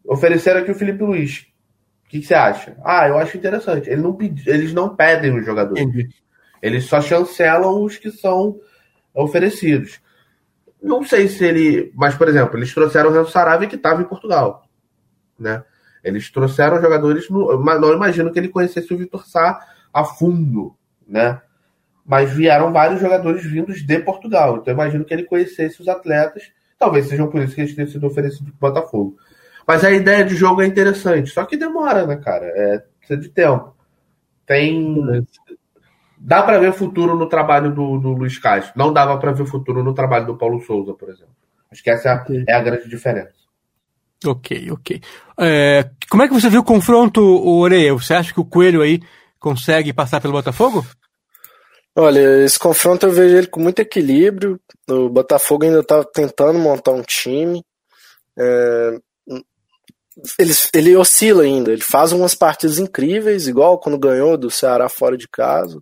ó, ofereceram aqui o Felipe Luiz. O que, que você acha? Ah, eu acho interessante. Ele não pedi, eles não pedem os jogadores. Entendi. Eles só chancelam os que são oferecidos. Não sei se ele. Mas, por exemplo, eles trouxeram o Renzo Sarabia que estava em Portugal. Né? Eles trouxeram jogadores, no, não imagino que ele conhecesse o Vitor Sá a fundo, né? Mas vieram vários jogadores vindos de Portugal, então imagino que ele conhecesse os atletas, talvez sejam por isso que eles tenham sido oferecidos para o Botafogo. Mas a ideia de jogo é interessante, só que demora, né, cara? É, precisa de tempo. Tem. Dá para ver futuro no trabalho do, do Luiz Castro. Não dava para ver futuro no trabalho do Paulo Souza, por exemplo. Acho que essa é a, é a grande diferença. Ok, ok. É, como é que você viu o confronto, Oreia? Você acha que o Coelho aí consegue passar pelo Botafogo? Olha, esse confronto eu vejo ele com muito equilíbrio. O Botafogo ainda está tentando montar um time. É, ele, ele oscila ainda. Ele faz umas partidas incríveis, igual quando ganhou do Ceará fora de casa,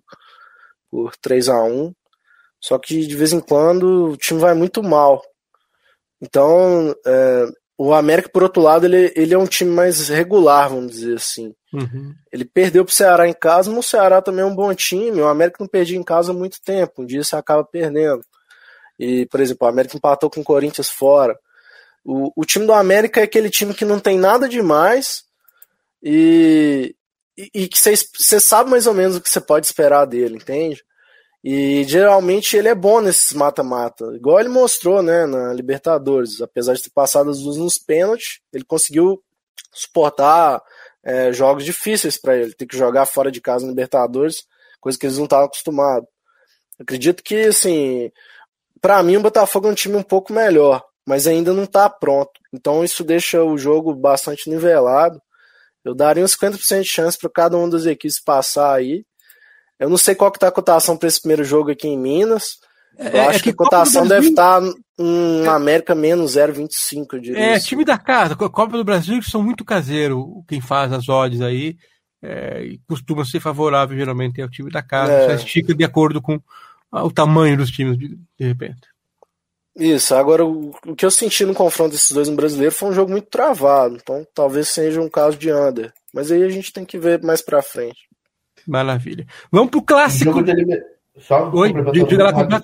por 3 a 1 Só que de vez em quando o time vai muito mal. Então, é, o América, por outro lado, ele, ele é um time mais regular, vamos dizer assim. Uhum. Ele perdeu pro Ceará em casa, mas o Ceará também é um bom time. O América não perdia em casa há muito tempo. Um dia você acaba perdendo. E, por exemplo, o América empatou com o Corinthians fora. O, o time do América é aquele time que não tem nada demais e, e, e que você sabe mais ou menos o que você pode esperar dele, entende? E geralmente ele é bom nesses mata-mata, igual ele mostrou, né, na Libertadores. Apesar de ter passado as duas nos pênaltis, ele conseguiu suportar é, jogos difíceis para ele. Ter que jogar fora de casa na Libertadores, coisa que eles não estavam acostumados. Acredito que, assim, para mim o Botafogo é um time um pouco melhor, mas ainda não está pronto. Então isso deixa o jogo bastante nivelado. Eu daria uns 50% de chance para cada uma das equipes passar aí. Eu não sei qual que tá a cotação para esse primeiro jogo aqui em Minas. É, eu é, acho é que, que, a cotação deve estar tá um América menos 0,25, eu diria. É, assim. time da casa. Copa do Brasil são muito caseiro quem faz as odds aí. É, e costuma ser favorável, geralmente, ao time da casa. É. Só estica de acordo com o tamanho dos times, de, de repente. Isso, agora o, o, que eu senti no confronto desses dois no brasileiro foi um jogo muito travado, então talvez seja um caso de under. Mas aí a gente tem que ver mais pra frente. Maravilha. Vamos pro clássico. Jogo de elim... Só Oi, diga lá,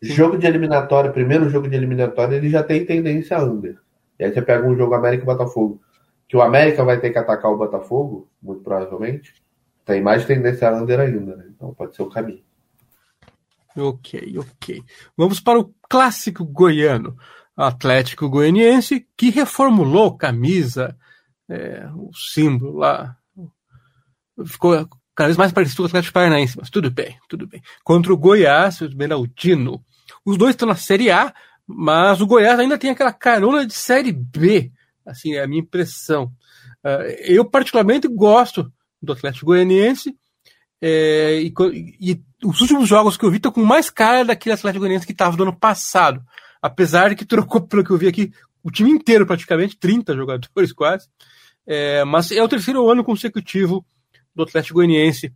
Jogo de eliminatória, primeiro jogo de eliminatória, ele já tem tendência a under. E aí você pega um jogo América e Botafogo, que o América vai ter que atacar o Botafogo, muito provavelmente. Tem mais tendência a under ainda, né? Então pode ser o caminho. Ok, ok. Vamos para o clássico goiano. Atlético Goianiense, que reformulou camisa, é, o símbolo lá. Ficou cada vez mais parecido com o Atlético Paranaense, mas tudo bem, tudo bem. Contra o Goiás, o Esmeraldino. Os dois estão na Série A, mas o Goiás ainda tem aquela carona de Série B. Assim, é a minha impressão. Uh, eu, particularmente, gosto do Atlético Goianiense. É, e, e, os últimos jogos que eu vi estão com mais cara daquele Atlético Goianiense que estava do ano passado. Apesar de que trocou, pelo que eu vi aqui, o time inteiro praticamente, 30 jogadores quase. É, mas é o terceiro ano consecutivo do Atlético Goianiense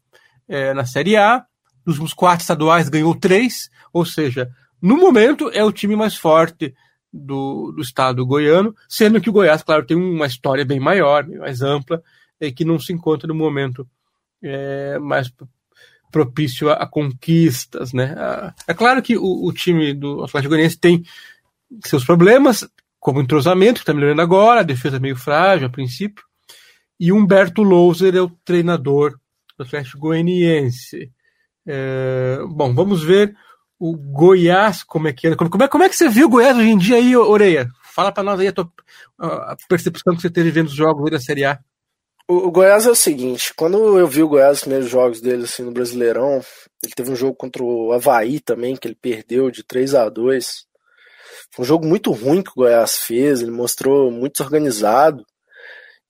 é, na Série A. Nos últimos quatro estaduais ganhou três, ou seja, no momento é o time mais forte do, do estado goiano, sendo que o Goiás, claro, tem uma história bem maior, mais ampla, e que não se encontra no momento é, mais propício a, a, conquistas, né? É claro que o, o time do Atlético Goianiense tem seus problemas, como entrosamento, que está melhorando agora, a defesa meio frágil a princípio, e Humberto Louser é o treinador do Atlético Goianiense. É, bom, vamos ver o Goiás, como é que é. Como é, como é que você viu o Goiás hoje em dia aí, Oreia? Fala para nós aí a, tua, a percepção que você teve vendo os jogos da Série A. O, o, Goiás é o seguinte, quando eu vi o Goiás, os primeiros jogos dele assim, no Brasileirão, ele teve um jogo contra o Havaí também, que ele perdeu de 3 a 2 Foi um jogo muito ruim que o Goiás fez, ele mostrou muito desorganizado.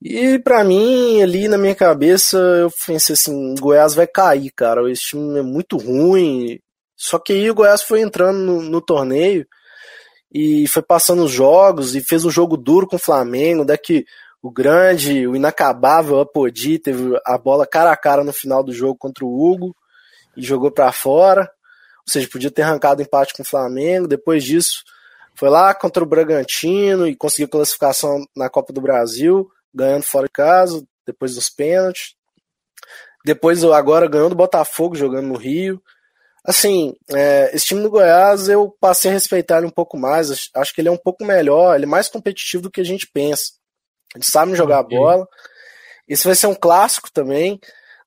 E para mim, ali na minha cabeça, eu pensei assim, Goiás vai cair, cara. Esse time é muito ruim. Só que aí o Goiás foi entrando no, no torneio e foi passando os jogos e fez um jogo duro com o Flamengo, daqui o grande, o inacabável Apodi teve a bola cara a cara no final do jogo contra o Hugo e jogou para fora. Ou seja, podia ter arrancado empate com o Flamengo. Depois disso, foi lá contra o Bragantino e conseguiu classificação na Copa do Brasil ganhando fora de casa, depois dos pênaltis. Depois, agora, ganhando o Botafogo, jogando no Rio. Assim, é, esse time do Goiás eu passei a respeitar ele um pouco mais. Acho que ele é um pouco melhor, ele é mais competitivo do que a gente pensa. Eles sabem jogar okay. bola. Esse vai ser um clássico também.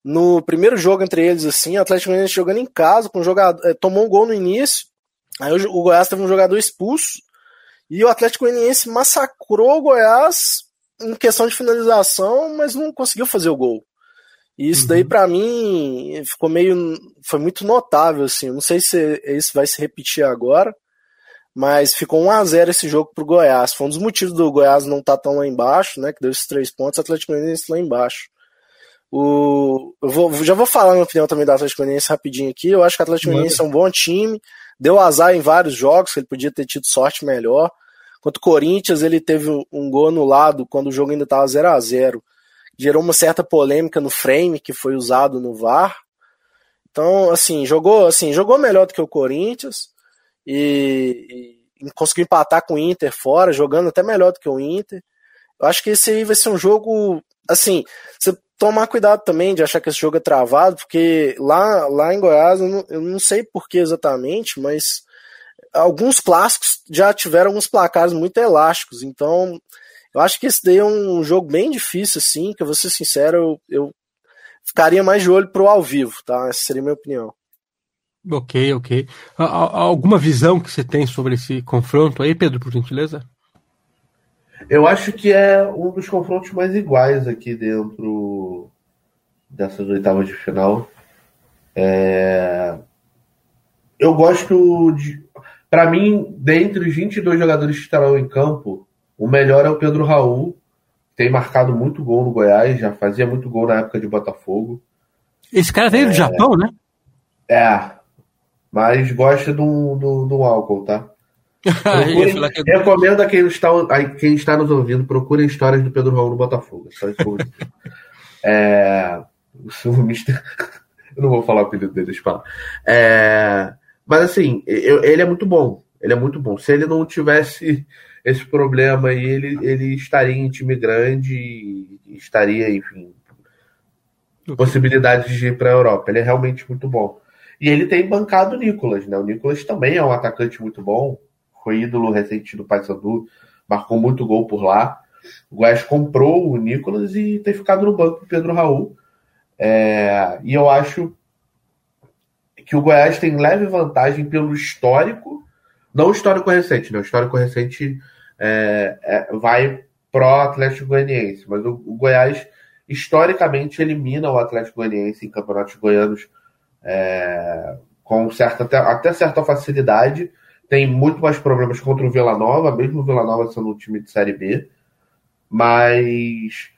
No primeiro jogo entre eles, assim, o Atlético Goianiense jogando em casa, com um jogador, é, tomou um gol no início. Aí o, o Goiás teve um jogador expulso. E o Atlético Goianiense massacrou o Goiás em questão de finalização, mas não conseguiu fazer o gol. E isso uhum. daí para mim ficou meio foi muito notável assim. Não sei se isso vai se repetir agora, mas ficou 1 a 0 esse jogo pro Goiás. Foi um dos motivos do Goiás não estar tá tão lá embaixo, né, que deu esses três pontos, o Atlético Goianiense lá embaixo. O, eu vou, já vou falar minha opinião também do Atlético Goianiense rapidinho aqui. Eu acho que o Atlético Goianiense é um bom time. Deu azar em vários jogos, que ele podia ter tido sorte melhor. Quanto o Corinthians, ele teve um gol anulado quando o jogo ainda estava 0 a 0 Gerou uma certa polêmica no frame que foi usado no VAR. Então, assim, jogou, assim, jogou melhor do que o Corinthians e, e conseguiu empatar com o Inter fora, jogando até melhor do que o Inter. Eu acho que esse aí vai ser um jogo, assim, você tomar cuidado também de achar que esse jogo é travado, porque lá, lá em Goiás, eu não, eu não sei por que exatamente, mas alguns clássicos já tiveram alguns placares muito elásticos, então eu acho que esse daí é um jogo bem difícil, assim, que eu vou ser sincero, eu, eu ficaria mais de olho pro ao vivo, tá? Essa seria a minha opinião. Ok, ok. Alguma visão que você tem sobre esse confronto aí, Pedro, por gentileza? Eu acho que é um dos confrontos mais iguais aqui dentro dessas oitavas de final. É... Eu gosto de. Para mim, dentre os 22 jogadores que estarão em campo, o melhor é o Pedro Raul, tem marcado muito gol no Goiás, já fazia muito gol na época de Botafogo. Esse cara veio é, do Japão, né? É, mas gosta do, do, do álcool, tá? Procurem, que... Recomendo a quem está, a quem está nos ouvindo, procurem histórias do Pedro Raul no Botafogo. Só isso é, eu não vou falar o apelido dele, deixa eu falar. É, mas assim, eu, ele é muito bom. Ele é muito bom. Se ele não tivesse esse problema aí, ele, ele estaria em time grande e estaria, enfim, possibilidades de ir para a Europa. Ele é realmente muito bom. E ele tem bancado o Nicolas, né? O Nicolas também é um atacante muito bom, foi ídolo recente do Paysandu, marcou muito gol por lá. O Goiás comprou o Nicolas e tem ficado no banco o Pedro Raul. É, e eu acho que o Goiás tem leve vantagem pelo histórico, não o histórico recente, né? O histórico recente é, é, vai pró Atlético Goianiense, mas o, o, Goiás historicamente elimina o Atlético Goianiense em campeonatos goianos é, com certa, até, até certa facilidade. Tem muito mais problemas contra o Vila Nova, mesmo o Vila Nova sendo um time de Série B. Mas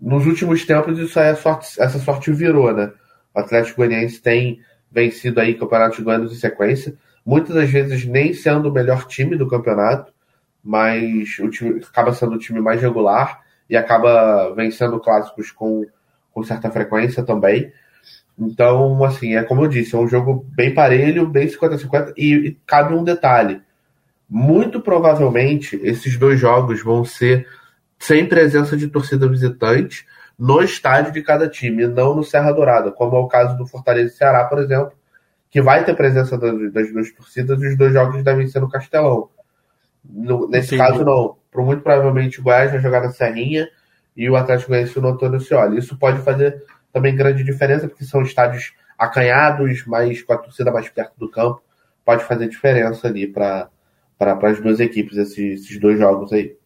nos últimos tempos isso aí, sorte, essa sorte virou, né? O Atlético Goianiense tem vencido aí campeonatos goianos em sequência, muitas das vezes nem sendo o melhor time do campeonato, mas o time acaba sendo o time mais regular e acaba vencendo clássicos com, com certa frequência também. Então, assim, é como eu disse, é um jogo bem parelho, bem 50-50, e, e cabe um detalhe. Muito provavelmente esses dois jogos vão ser sem presença de torcida visitante no estádio de cada time, não no Serra Dourada, como é o caso do Fortaleza e Ceará, por exemplo, que vai ter presença das, das duas torcidas e os dois jogos devem ser no Castelão. No, nesse Entendi. caso, não. Por muito provavelmente o Goiás vai jogar na Serrinha e o Atlético Goianiense no Antônio Cioli. Isso pode fazer também grande diferença, porque são estádios acanhados, mas com a torcida mais perto do campo. Pode fazer diferença ali para as duas equipes, esses, esses dois jogos aí.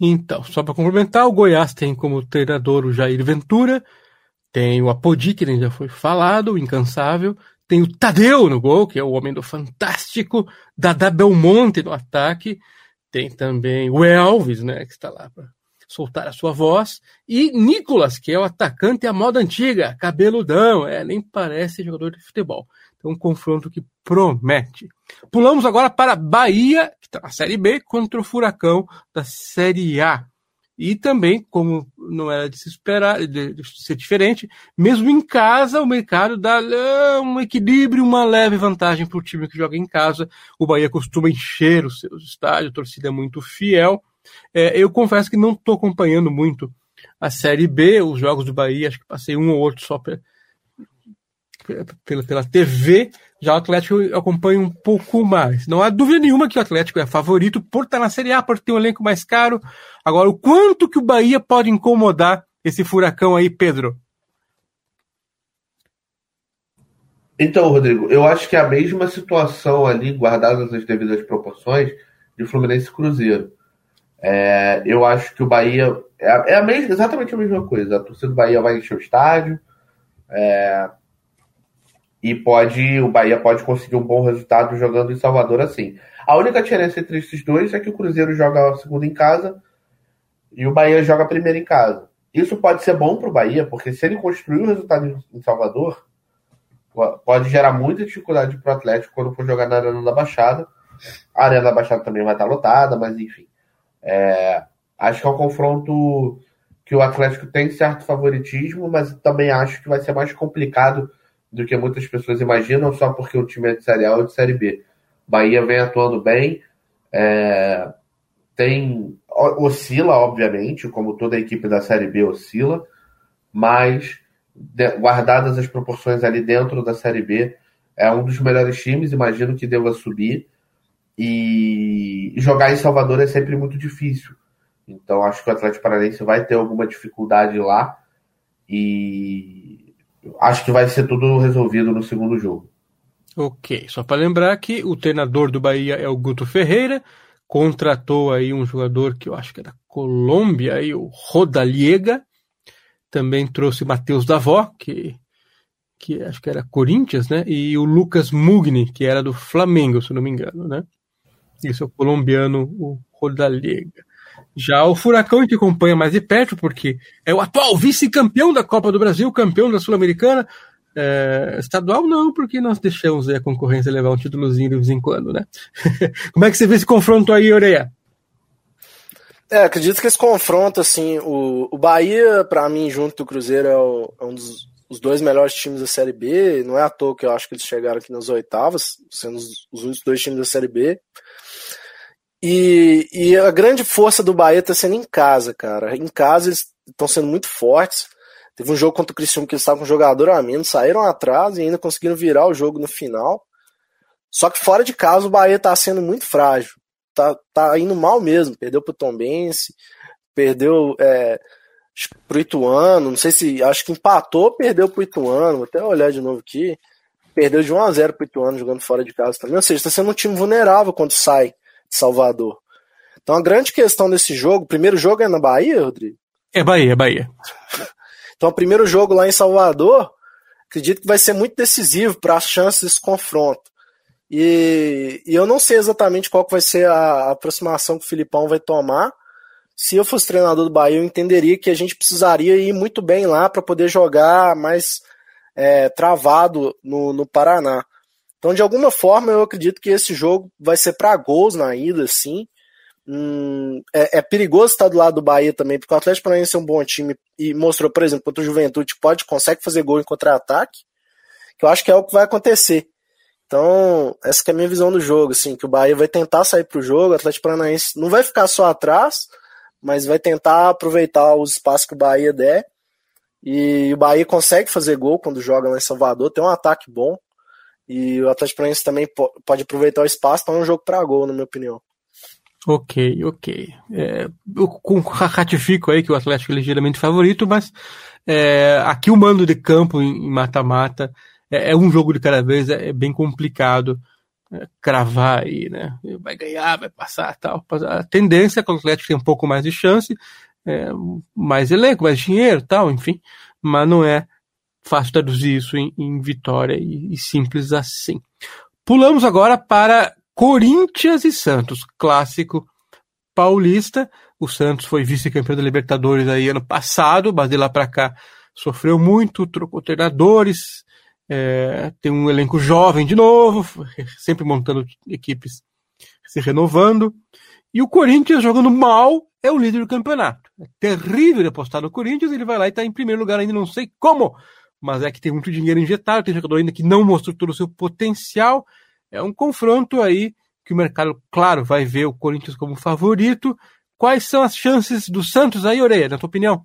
Então, só para complementar, o Goiás tem como treinador o Jair Ventura, tem o Apodi, que já foi falado, o incansável, tem o Tadeu no gol, que é o homem do fantástico, Dada Belmonte no ataque. Tem também o Elvis, né, que está lá para soltar a sua voz. E Nicolas, que é o atacante à moda antiga, cabeludão, é, nem parece jogador de futebol. Então, um confronto que promete. Pulamos agora para Bahia, que está na Série B, contra o Furacão da Série A. E também, como não era de se esperar, de, ser diferente, mesmo em casa, o mercado dá uh, um equilíbrio, uma leve vantagem para o time que joga em casa. O Bahia costuma encher os seus estádios, a torcida é muito fiel. É, eu confesso que não estou acompanhando muito a Série B, os jogos do Bahia, acho que passei um ou outro só pela, pela TV, já o Atlético acompanha um pouco mais. Não há dúvida nenhuma que o Atlético é favorito por estar na Série A, por ter um elenco mais caro. Agora, o quanto que o Bahia pode incomodar esse furacão aí, Pedro? Então, Rodrigo, eu acho que é a mesma situação ali, guardadas as devidas proporções, de Fluminense e Cruzeiro. É, eu acho que o Bahia é, é a mesma, exatamente a mesma coisa. A torcida do Bahia vai encher o estádio. É, e pode o Bahia pode conseguir um bom resultado jogando em Salvador assim. A única diferença entre esses dois é que o Cruzeiro joga a segunda em casa e o Bahia joga a primeira em casa. Isso pode ser bom para o Bahia, porque se ele construir o resultado em Salvador, pode gerar muita dificuldade para o Atlético quando for jogar na Arena da Baixada. A Arena da Baixada também vai estar lotada, mas enfim. É, acho que é um confronto que o Atlético tem certo favoritismo, mas também acho que vai ser mais complicado do que muitas pessoas imaginam, só porque o time é de Série A ou de Série B. Bahia vem atuando bem, é, tem oscila, obviamente, como toda a equipe da Série B oscila, mas de, guardadas as proporções ali dentro da Série B, é um dos melhores times, imagino que deva subir. E jogar em Salvador é sempre muito difícil. Então acho que o Atlético Paranaense vai ter alguma dificuldade lá. E acho que vai ser tudo resolvido no segundo jogo. Ok, só para lembrar que o treinador do Bahia é o Guto Ferreira, contratou aí um jogador que eu acho que é da Colômbia, aí, o Rodaliega, também trouxe Matheus Davó, que, que acho que era Corinthians, né? E o Lucas Mugni, que era do Flamengo, se não me engano, né? Isso é o colombiano, o Rodaliega. Já o Furacão gente acompanha mais de perto, porque é o atual vice-campeão da Copa do Brasil, campeão da Sul-Americana. É, estadual não, porque nós deixamos a concorrência levar um títulozinho de vez em quando, né? Como é que você vê esse confronto aí, Oreia? É, acredito que esse confronto, assim, o, o Bahia, para mim, junto do Cruzeiro, é, o, é um dos os dois melhores times da Série B. Não é à toa que eu acho que eles chegaram aqui nas oitavas, sendo os, os dois times da Série B. E, e a grande força do Bahia está sendo em casa, cara. Em casa eles estão sendo muito fortes. Teve um jogo contra o Cristiano que eles estavam com um jogador a menos, saíram atrás e ainda conseguiram virar o jogo no final. Só que fora de casa o Bahia está sendo muito frágil. Tá, tá indo mal mesmo. Perdeu pro Tom Bense, perdeu é, pro Ituano, não sei se. Acho que empatou, perdeu pro Ituano. Vou até olhar de novo aqui. perdeu de 1 a 0 pro Ituano jogando fora de casa também. Ou seja, está sendo um time vulnerável quando sai Salvador. Então a grande questão desse jogo, o primeiro jogo é na Bahia, Rodrigo? É Bahia, é Bahia. Então o primeiro jogo lá em Salvador, acredito que vai ser muito decisivo para as chances desse confronto. E, e, eu não sei exatamente qual vai ser a aproximação que o Filipão vai tomar. Se eu fosse treinador do Bahia, eu entenderia que a gente precisaria ir muito bem lá para poder jogar mais é, travado no, no Paraná. Então, de alguma forma, eu acredito que esse jogo vai ser para gols na ida, sim. Hum, é, é, perigoso estar do lado do Bahia também, porque o Atlético Paranaense é um bom time e mostrou, por exemplo, contra o Juventude, pode, consegue fazer gol em contra-ataque, que eu acho que é o que vai acontecer. Então, essa é a minha visão do jogo, assim, que o Bahia vai tentar sair para o jogo, o Atlético Paranaense não vai ficar só atrás, mas vai tentar aproveitar os espaços que o Bahia der. E o Bahia consegue fazer gol quando joga lá em Salvador, tem um ataque bom. E o Atlético Paranaense também pode aproveitar o espaço, é um jogo para gol, na minha opinião. Ok, ok. É, eu ratifico aí que o Atlético é ligeiramente favorito, mas é, aqui o mando de campo em mata-mata é, é, um jogo de cada vez, é, é bem complicado é, cravar aí, né? Vai ganhar, vai passar tal. A tendência é que o Atlético tem um pouco mais de chance, é, mais elenco, mais dinheiro tal, enfim, mas não é fácil traduzir isso em, em vitória e, e simples assim. Pulamos agora para Corinthians e Santos, clássico paulista. O Santos foi vice-campeão da Libertadores aí ano passado, mas de lá para cá sofreu muito, trocou treinadores, é, tem um elenco jovem de novo, sempre montando equipes se renovando. E o Corinthians jogando mal é o líder do campeonato. É terrível apostar no Corinthians, ele vai lá e está em primeiro lugar ainda, não sei como, mas é que tem muito dinheiro injetado, tem jogador ainda que não mostrou todo o seu potencial. É um confronto aí que o mercado, claro, vai ver o Corinthians como favorito. Quais são as chances do Santos aí, Oreia, na tua opinião?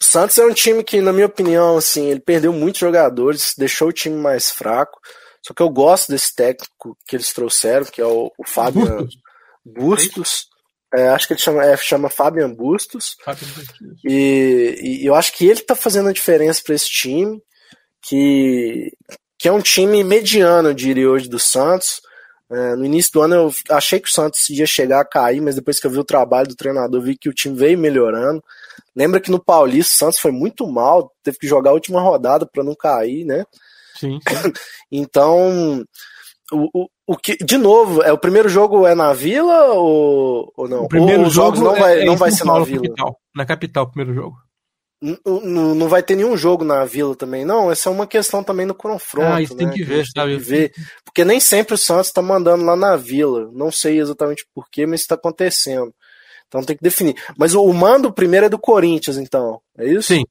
O Santos é um time que, na minha opinião, assim, ele perdeu muitos jogadores, deixou o time mais fraco. Só que eu gosto desse técnico que eles trouxeram, que é o, o Fábio Bustos. Bustos. É, acho que ele chama, é, chama Fabian Bustos. E, e, eu acho que ele tá fazendo a diferença para esse time, que, que é um time mediano, eu diria, hoje do Santos. É, no início do ano eu achei que o Santos ia chegar a cair, mas depois que eu vi o trabalho do treinador, vi que o time veio melhorando. Lembra que no Paulista o Santos foi muito mal, teve que jogar a última rodada para não cair, né? Sim. sim. então, o, o, o, que, de novo, é o primeiro jogo é na Vila ou, ou não? O primeiro ou os jogos não é, vai, é não vai ser na Vila. Capital, na capital, o primeiro jogo. Não, não vai ter nenhum jogo na Vila também, não. Essa é uma questão também no confronto. Ah, isso né? tem que ver, sabe? Tem que ver. Porque nem sempre o Santos está mandando lá na Vila. Não sei exatamente porquê, mas está acontecendo. Então tem que definir. Mas o, mando primeiro é do Corinthians, então. É isso? Sim,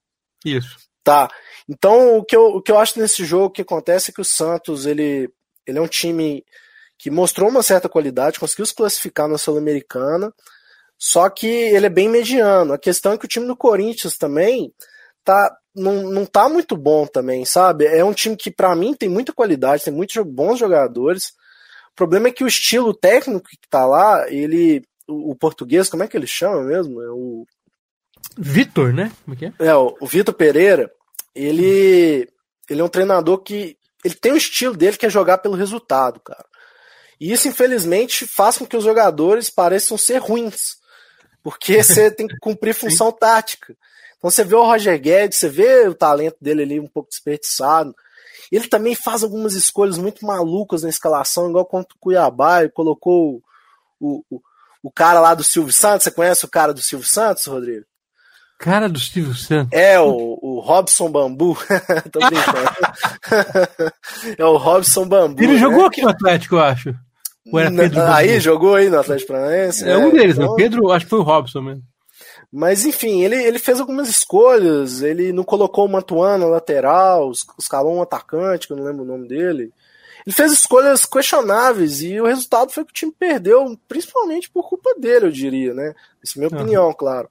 isso. Tá. Então o que eu, o que eu acho nesse jogo que acontece é que o Santos ele, ele é um time que mostrou uma certa qualidade, conseguiu se classificar na Sul-Americana, só que ele é bem mediano. A questão é que o time do Corinthians também tá, não, não tá muito bom também, sabe? É um time que, para mim, tem muita qualidade, tem muitos bons jogadores. O problema é que o estilo técnico que tá lá, ele. O, o português, como é que ele chama mesmo? É o. Vitor, né? Como é que é? É, o, o Vitor Pereira, ele. Ele é um treinador que. Ele tem o estilo dele que é jogar pelo resultado, cara. E isso, infelizmente, faz com que os jogadores pareçam ser ruins. Porque você tem que cumprir função tática. Então você vê o Roger Guedes, você vê o talento dele ali um pouco desperdiçado. Ele também faz algumas escolhas muito malucas na escalação, igual contra o Cuiabá, ele colocou o, o, o cara lá do Silvio Santos. Você conhece o cara do Silvio Santos, Rodrigo? Cara do Silvio Santos. É, o, o Robson Bambu. Tô brincando. é o Robson Bambu. Ele né? jogou aqui no Atlético, eu acho. aí, jogou aí no Atlético Paranaense? É, é um deles, então... o Pedro, acho que foi o Robson mesmo. Mas enfim, ele, ele fez algumas escolhas, ele não colocou o Mantuano lateral, escalou um atacante, que eu não lembro o nome dele. Ele fez escolhas questionáveis e o resultado foi que o time perdeu, principalmente por culpa dele, eu diria, né? Essa é minha uhum. opinião, claro.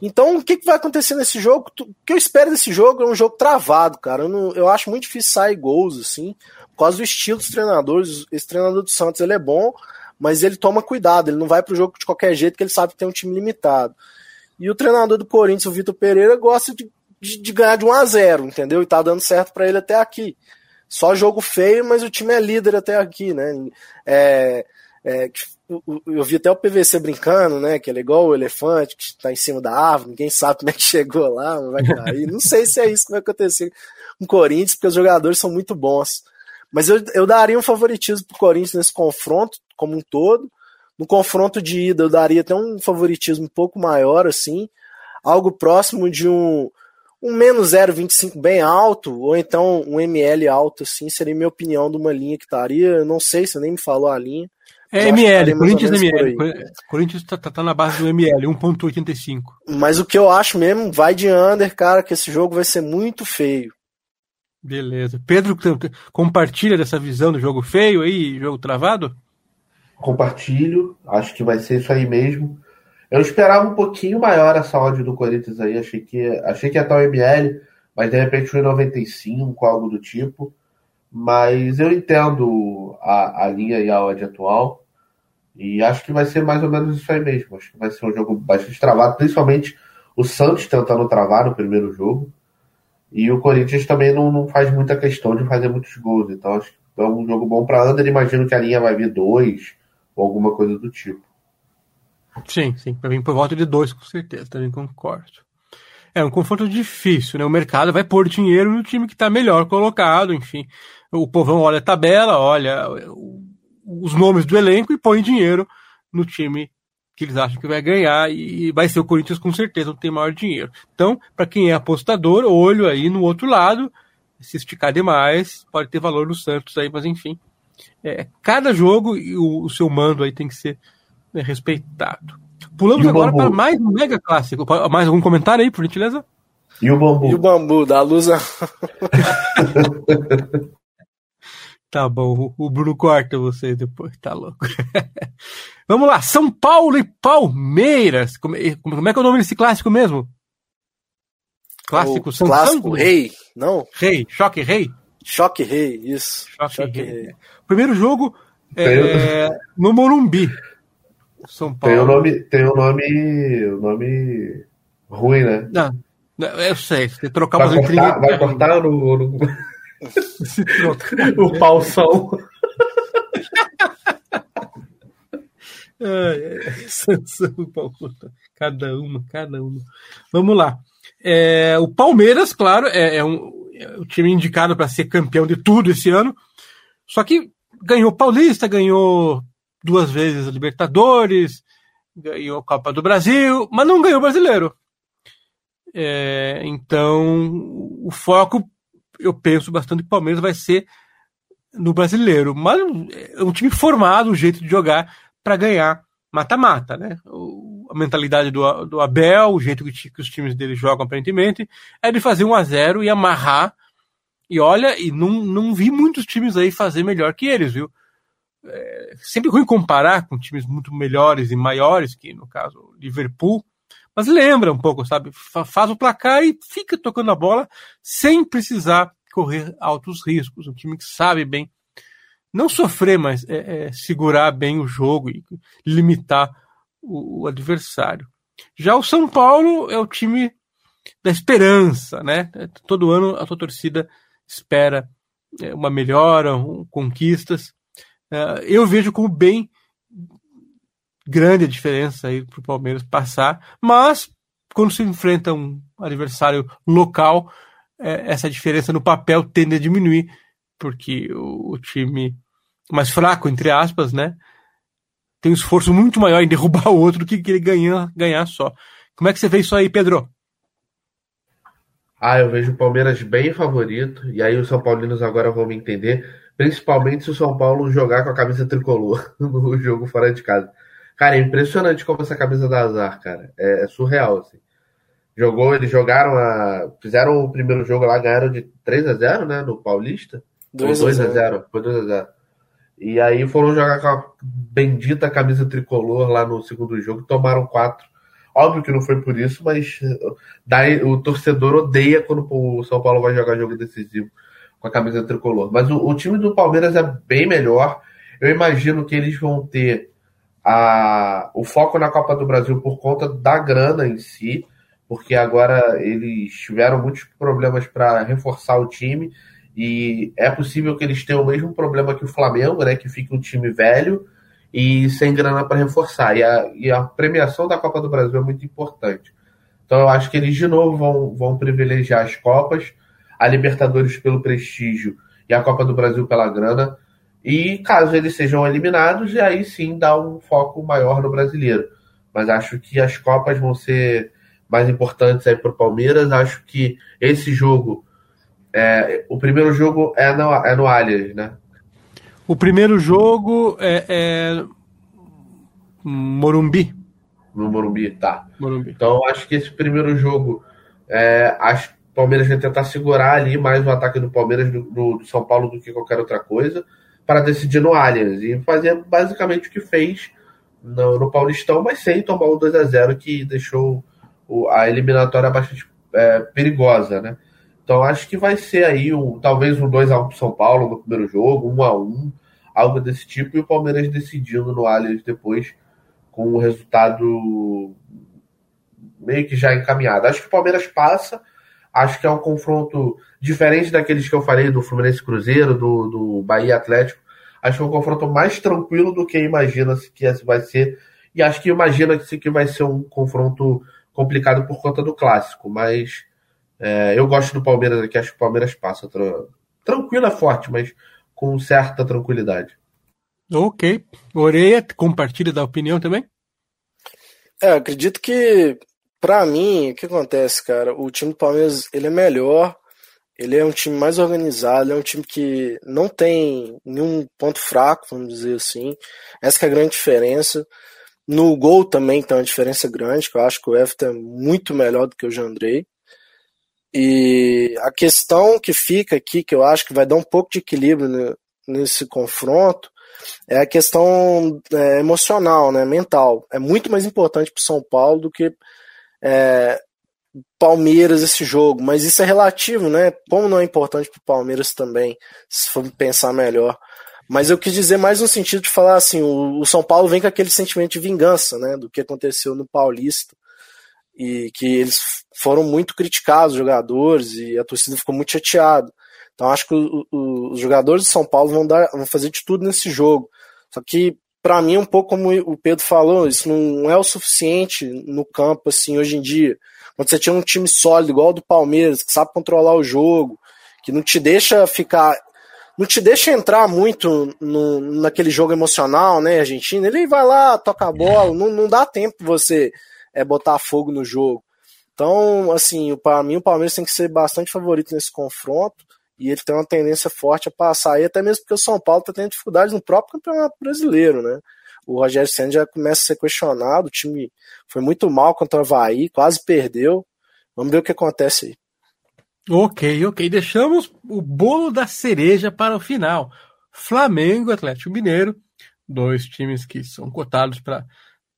Então, o que, que vai acontecer nesse jogo? O que eu espero desse jogo é um jogo travado, cara. Eu, não, eu acho muito difícil sair gols, assim, por causa do estilo dos treinadores. Esse treinador do Santos, ele é bom, mas ele toma cuidado, ele não vai pro jogo de qualquer jeito, que ele sabe que tem um time limitado. E o treinador do Corinthians, o Vitor Pereira, gosta de, de, de, ganhar de 1 a 0 entendeu? E tá dando certo para ele até aqui. só jogo feio, mas o time é líder até aqui, né? É, é, eu vi até o PVC brincando, né? Que ele é igual o elefante que está em cima da árvore, ninguém sabe como é que chegou lá, vai cair. Não sei se é isso que vai acontecer com o Corinthians, porque os jogadores são muito bons. Mas eu, eu daria um favoritismo pro Corinthians nesse confronto, como um todo. No confronto de ida, eu daria até um favoritismo um pouco maior, assim. Algo próximo de um, um menos 0,25 bem alto, ou então um ML alto, assim, seria minha opinião de uma linha que estaria. Eu não sei, você nem me falou a linha. É ML, Corinthians ML. Corinthians tá, tá, tá, na base do ML, 1.85. Mas o que eu acho mesmo, vai de under, cara, que esse jogo vai ser muito feio. Beleza. Pedro, compartilha dessa visão do jogo feio aí, jogo travado? Compartilho, acho que vai ser isso aí mesmo. Eu esperava um pouquinho maior essa odd do Corinthians aí, achei que, achei que ia estar o ML, mas de repente foi 95, algo do tipo. Mas eu entendo a, a linha e a odd atual. E acho que vai ser mais ou menos isso aí mesmo. Acho que vai ser um jogo bastante travado, principalmente o Santos tentando travar no primeiro jogo. E o Corinthians também não, não faz muita questão de fazer muitos gols. Então acho que é um jogo bom para Under. Imagino que a linha vai vir dois ou alguma coisa do tipo. Sim, sim. Para mim, por volta de dois, com certeza. Também concordo. É um confronto difícil, né? O mercado vai pôr dinheiro no time que está melhor colocado, enfim. O povão olha a tabela, olha os nomes do elenco e põe dinheiro no time que eles acham que vai ganhar e vai ser o Corinthians com certeza, não tem maior dinheiro. Então, para quem é apostador, olho aí no outro lado, se esticar demais, pode ter valor no Santos aí, mas enfim. É, cada jogo e o, o, seu mando aí tem que ser né, respeitado. Pulamos agora para mais um mega clássico. Mais algum comentário aí, por gentileza? E o bambu? E o bambu, da luz. Tá bom, o Bruno corta você depois, tá louco. Vamos lá, São Paulo e Palmeiras. Como, como, é que é o nome desse clássico mesmo? Clássico o São Clássico Rei, não? Rei, Choque Rei? Choque Rei, isso. Choque, Choque Rei. Rei. Primeiro jogo é, no Morumbi. São Paulo. Tem o nome, tem o nome, o nome ruim, né? Não, eu sei, você trocar vai cortar, vai cortar no... o palção. cada uma, cada uma. Vamos lá. É, o Palmeiras, claro, é, é, um, é time indicado para ser campeão de tudo esse ano. Só que ganhou Paulista, ganhou duas vezes a Libertadores, ganhou a Copa do Brasil, mas não ganhou o Brasileiro. É, então, o foco eu penso bastante que o Palmeiras vai ser no brasileiro. Mas é um time formado, o jeito de jogar para ganhar mata-mata, né? A mentalidade do, do Abel, o jeito que, que, os times dele jogam aparentemente, é de fazer um a 0 e amarrar. E olha, e não, não vi muitos times aí fazer melhor que eles, viu? É sempre ruim comparar com times muito melhores e maiores, que no caso Liverpool, mas lembra um pouco, sabe? Faz o placar e fica tocando a bola sem precisar correr altos riscos. Um time que sabe bem não sofrer, mas é, é, segurar bem o jogo e limitar o, o, adversário. Já o São Paulo é o time da esperança, né? Todo ano a tua torcida espera é, uma melhora, um, conquistas. É, eu vejo como bem grande a diferença aí para o Palmeiras passar, mas quando se enfrenta um adversário local, é, essa diferença no papel tende a diminuir, porque o, o, time mais fraco, entre aspas, né, tem um esforço muito maior em derrubar o outro do que ele ganhar, ganhar só. Como é que você vê isso aí, Pedro? Ah, eu vejo o Palmeiras bem favorito, e aí os São Paulinos agora vão me entender, principalmente se o São Paulo jogar com a camisa tricolor no jogo fora de casa. Cara, é impressionante como essa camisa da Azar, cara. É, é, surreal, assim. Jogou, eles jogaram a. Fizeram o primeiro jogo lá, ganharam de 3 a 0 né? No Paulista. 2 a 0 Foi 2 a 0 E aí foram jogar com a bendita camisa tricolor lá no segundo jogo, tomaram 4. Óbvio que não foi por isso, mas daí, o torcedor odeia quando o São Paulo vai jogar jogo decisivo com a camisa tricolor. Mas o, o time do Palmeiras é bem melhor. Eu imagino que eles vão ter a, o foco na Copa do Brasil por conta da grana em si, porque agora eles tiveram muitos problemas para reforçar o time E é possível que eles tenham o mesmo problema que o Flamengo, né? Que fique um time velho e sem grana para reforçar. E a, e a premiação da Copa do Brasil é muito importante. Então eu acho que eles de novo vão, vão privilegiar as Copas, a Libertadores pelo prestígio e a Copa do Brasil pela grana. E caso eles sejam eliminados, e aí sim dá um foco maior no brasileiro. Mas acho que as Copas vão ser mais importantes aí para o Palmeiras. Acho que esse jogo é, o primeiro jogo é no, é no Allianz, né? O primeiro jogo é, é Morumbi. No Morumbi, tá. Morumbi. Então acho que esse primeiro jogo, é, acho Palmeiras vai tentar segurar ali mais o ataque do Palmeiras do, do, São Paulo do que qualquer outra coisa, para decidir no Allianz e fazer basicamente o que fez no, no Paulistão, mas sem tomar o 2 a 0 que deixou o, a eliminatória bastante é, perigosa, né? Então acho que vai ser aí um, talvez um 2x1 pro São Paulo no primeiro jogo, 1x1, algo desse tipo, e o Palmeiras decidindo no Allianz depois com o resultado meio que já encaminhado. Acho que o Palmeiras passa, acho que é um confronto diferente daqueles que eu falei do Fluminense Cruzeiro, do, do Bahia Atlético. Acho que é um confronto mais tranquilo do que imagina-se que vai ser. E acho que imagina-se que vai ser um confronto complicado por conta do clássico, mas é, eu gosto do Palmeiras aqui, acho que o Palmeiras passa. Tra... Tranquilo é forte, mas com certa tranquilidade. Ok. Oreia, compartilha da opinião também? É, acredito que, para mim, o que acontece, cara? O time do Palmeiras ele é melhor, ele é um time mais organizado, é um time que não tem nenhum ponto fraco, vamos dizer assim. Essa é a grande diferença. No gol também tem uma diferença grande, que eu acho que o Everton é muito melhor do que o Jandrei. E a questão que fica aqui, que eu acho que vai dar um pouco de equilíbrio nesse confronto, é a questão é, emocional, né, mental. É muito mais importante para São Paulo do que é, Palmeiras esse jogo, mas isso é relativo, né? Como não é importante para o Palmeiras também, se for pensar melhor. Mas eu quis dizer mais no sentido de falar assim, o, o São Paulo vem com aquele sentimento de vingança, né, do que aconteceu no Paulista e que eles foram muito criticados, os jogadores, e a torcida ficou muito chateada. Então acho que o, o, os jogadores de São Paulo vão, dar, vão fazer de tudo nesse jogo. Só que, para mim, um pouco como o Pedro falou, isso não é o suficiente no campo, assim, hoje em dia. Quando você tinha um time sólido, igual o do Palmeiras, que sabe controlar o jogo, que não te deixa ficar. Não te deixa entrar muito no, naquele jogo emocional, né, Argentina? Ele vai lá, toca a bola, não, não dá tempo você é botar fogo no jogo. Então, assim, para mim o Palmeiras tem que ser bastante favorito nesse confronto e ele tem uma tendência forte a passar aí, até mesmo porque o São Paulo está tendo dificuldades no próprio campeonato brasileiro, né? O Rogério Senna já começa a ser questionado, o time foi muito mal contra o Havaí, quase perdeu. Vamos ver o que acontece aí. Ok, ok. Deixamos o bolo da cereja para o final. Flamengo, Atlético Mineiro, dois times que são cotados para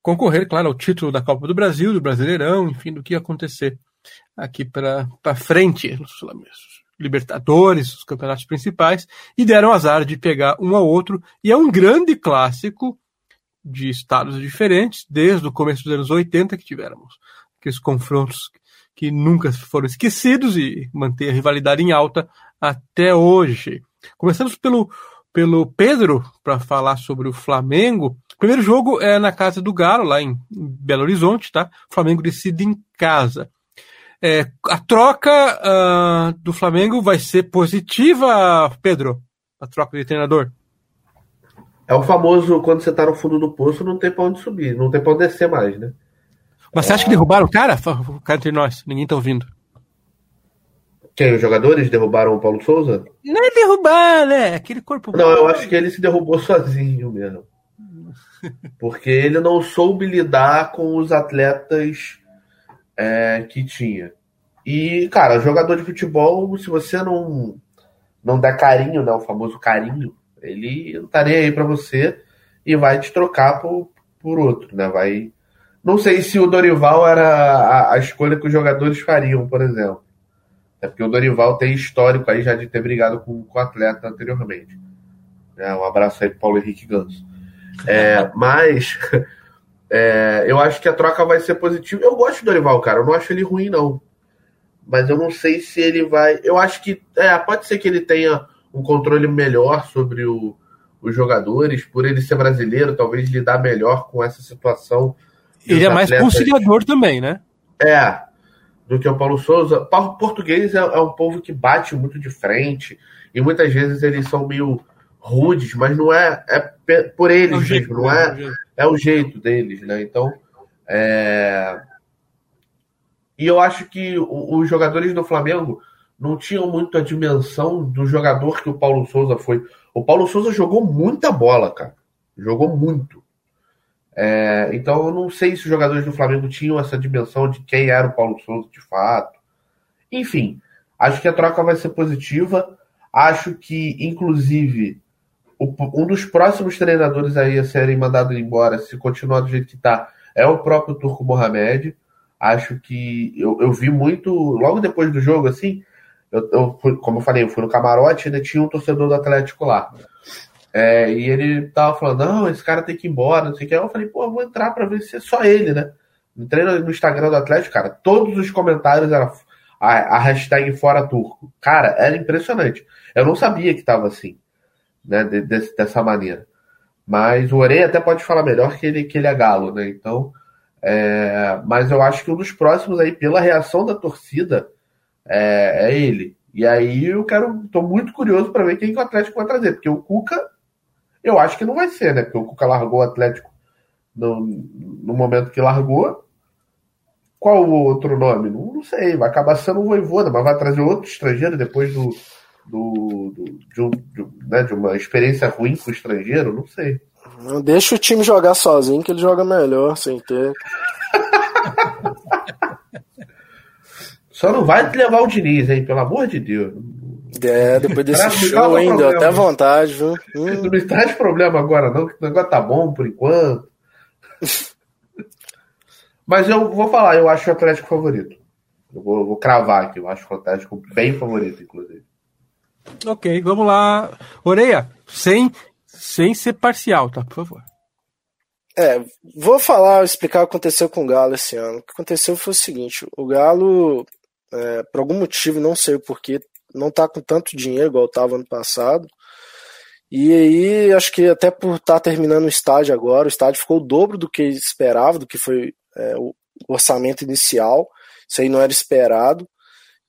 concorrer, claro, ao título da Copa do Brasil, do Brasileirão, enfim, do que acontecer aqui para frente nos Libertadores, os campeonatos principais, e deram azar de pegar um ao outro, e é um grande clássico de estados diferentes, desde o começo dos anos 80 que tivemos aqueles confrontos que nunca foram esquecidos e mantém a rivalidade em alta até hoje. Começamos pelo, pelo Pedro para falar sobre o Flamengo. Primeiro jogo é na casa do Galo, lá em Belo Horizonte, tá? O Flamengo decide em casa. É, a troca uh, do Flamengo vai ser positiva, Pedro? A troca de treinador? É o famoso, quando você tá no fundo do poço, não tem pra onde subir, não tem pra onde descer mais, né? Mas você acha que derrubaram o cara? O cara entre nós, ninguém tá ouvindo. Quem? Os jogadores derrubaram o Paulo Souza? Não é derrubar, né? Aquele corpo. Não, eu acho que ele se derrubou sozinho mesmo. Porque ele não soube lidar com os atletas é, que tinha. E, cara, jogador de futebol, se você não, não der carinho, né, o famoso carinho, ele não estaria tá aí para você e vai te trocar por, por outro, né? Vai. Não sei se o Dorival era a, a escolha que os jogadores fariam, por exemplo. É porque o Dorival tem histórico aí já de ter brigado com, com o atleta anteriormente. É, um abraço aí pro Paulo Henrique Ganso. É, mas é, eu acho que a troca vai ser positiva. Eu gosto do Dorival, cara. Eu não acho ele ruim, não. mas eu não sei se ele vai. Eu acho que é, pode ser que ele tenha um controle melhor sobre o, os jogadores, por ele ser brasileiro, talvez lidar melhor com essa situação. Ele é mais conciliador também, né? É, do que o Paulo Souza. O português é, é, um povo que bate muito de frente, e muitas vezes eles são meio rudes, mas não é, é por eles é mesmo, não é, é o jeito deles, né? Então, é... e eu acho que os jogadores do Flamengo não tinham muito a dimensão do jogador que o Paulo Souza foi. O Paulo Souza jogou muita bola, cara. Jogou muito. É, então eu não sei se os jogadores do Flamengo tinham essa dimensão de quem era o Paulo Souza de fato. Enfim, acho que a troca vai ser positiva. Acho que, inclusive, um dos próximos treinadores aí a serem mandados embora, se continuar do jeito que está, é o próprio Turco Mohamed. Acho que eu, eu vi muito, logo depois do jogo, assim, eu, eu como eu falei, eu fui no camarote ainda tinha um torcedor do Atlético lá. É, e ele tava falando, não, esse cara tem que ir embora, não sei o que. Eu falei, pô, eu vou entrar pra ver se é só ele, né? Entrei no Instagram do Atlético, cara, todos os comentários eram a, a hashtag fora turco. Cara, era impressionante. Eu não sabia que tava assim, né, de, de, dessa maneira. Mas o Orei até pode falar melhor que ele, que ele é galo, né? Então, é, mas eu acho que um dos próximos aí, pela reação da torcida, é, é ele. E aí eu quero, tô muito curioso para ver quem que o Atlético vai trazer, porque o Cuca, eu acho que não vai ser, né? Porque o Cuca largou o Atlético no, no momento que largou. Qual o outro nome? Não, não sei, vai acabar sendo o Voivoda, mas vai trazer outro estrangeiro depois do, do, do de, um, de, né, de uma experiência ruim com o estrangeiro, não sei. Não deixa o time jogar sozinho que ele joga melhor sem ter. Só não vai levar o Diniz, hein? Pelo amor de Deus. É, depois desse show ainda, até vontade, viu? Hum. Não me traz problema agora, não, que o negócio tá bom por enquanto. Mas eu vou falar, eu acho o Atlético favorito. Eu vou, vou cravar aqui, eu acho o Atlético bem favorito, inclusive. Ok, vamos lá. Oreia, sem, sem ser parcial, tá? Por favor. É, vou falar, explicar o que aconteceu com o Galo esse ano. O que aconteceu foi o seguinte: o Galo é, por algum motivo, não sei o porquê, não está com tanto dinheiro igual estava ano passado. E aí, acho que até por estar tá terminando o estádio agora, o estádio ficou o dobro do que esperava, do que foi é, o orçamento inicial. Isso aí não era esperado.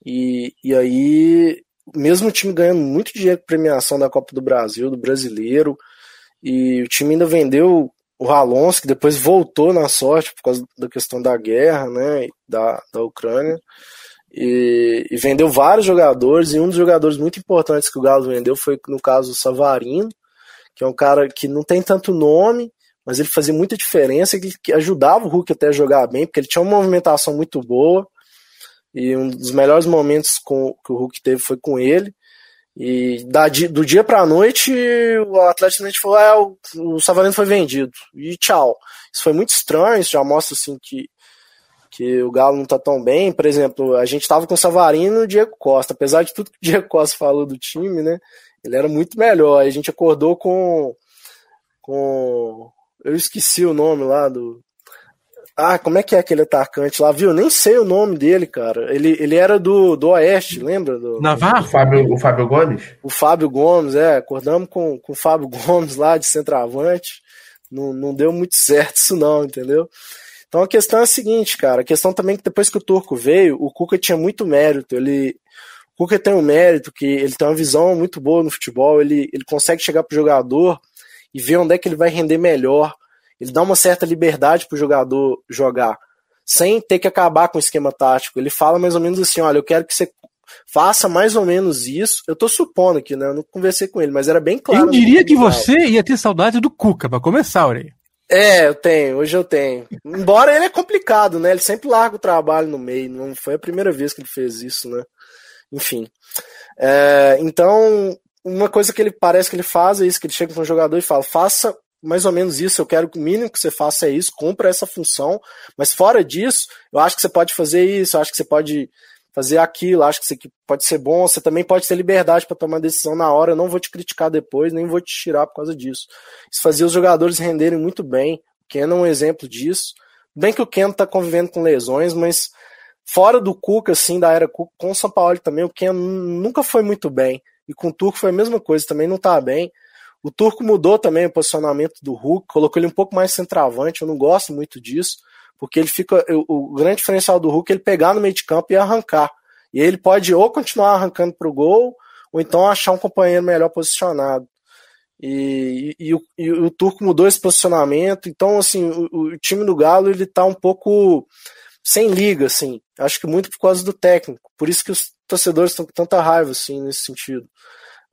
E, e aí, mesmo o time ganhando muito dinheiro com premiação da Copa do Brasil, do brasileiro, e o time ainda vendeu o Alonso, que depois voltou na sorte por causa da questão da guerra, né, da, da Ucrânia. E, e, vendeu vários jogadores, e um dos jogadores muito importantes que o Galo vendeu foi, no caso, o Savarino, que é um cara que não tem tanto nome, mas ele fazia muita diferença, que, ajudava o Hulk até a jogar bem, porque ele tinha uma movimentação muito boa, e um dos melhores momentos com, que o Hulk teve foi com ele. E da, do dia para a noite, o Atlético falou: é, o, o Savarino foi vendido. E tchau. Isso foi muito estranho, isso já mostra assim que que o Galo não tá tão bem. Por exemplo, a gente tava com o Savarino e o Diego Costa. Apesar de tudo que o Diego Costa falou do time, né? Ele era muito melhor. A gente acordou com. com. Eu esqueci o nome lá do. Ah, como é que é aquele atacante lá, viu? Nem sei o nome dele, cara. Ele, ele era do, do Oeste, lembra? Do, Navarro? O Fábio, o Fábio Gomes? O Fábio Gomes, é. Acordamos com, com o Fábio Gomes lá de centroavante. Não, não deu muito certo isso, não, entendeu? Então a questão é a seguinte, cara. A questão também é que depois que o Turco veio, o Cuca tinha muito mérito. Ele, o Cuca tem um mérito que ele tem uma visão muito boa no futebol. Ele, ele consegue chegar pro jogador e ver onde é que ele vai render melhor. Ele dá uma certa liberdade pro jogador jogar, sem ter que acabar com o esquema tático. Ele fala mais ou menos assim: olha, eu quero que você faça mais ou menos isso. Eu tô supondo aqui, né? Eu não conversei com ele, mas era bem claro. Eu diria que você ia ter saudade do Cuca, para começar, Aureia. É, eu tenho, hoje eu tenho. Embora ele é complicado, né? Ele sempre larga o trabalho no meio. Não foi a primeira vez que ele fez isso, né? Enfim. É, então, uma coisa que ele parece que ele faz é isso, que ele chega com um jogador e fala, faça mais ou menos isso, eu quero que o mínimo que você faça é isso, cumpra essa função, mas fora disso, eu acho que você pode fazer isso, eu acho que você pode fazer aquilo, acho que isso pode ser bom, você também pode ter liberdade para tomar decisão na hora, eu não vou te criticar depois, nem vou te tirar por causa disso. Isso fazia os jogadores renderem muito bem, o Ken é um exemplo disso, bem que o Ken está convivendo com lesões, mas fora do Cuca, assim, da era Cuca, com o São Paulo também, o Ken nunca foi muito bem. E com o Turco foi a mesma coisa, também não tá bem. O Turco mudou também o posicionamento do Hulk, colocou ele um pouco mais centroavante, eu não gosto muito disso, porque ele fica. O, o grande diferencial do Hulk é ele pegar no meio de campo e arrancar. E ele pode ou continuar arrancando para o gol, ou então achar um companheiro melhor posicionado. E, e, e, o, e, o, Turco mudou esse posicionamento, então assim, o, o, time do Galo ele tá um pouco sem liga, assim. Acho que muito por causa do técnico. Por isso que os torcedores estão com tanta raiva, assim, nesse sentido.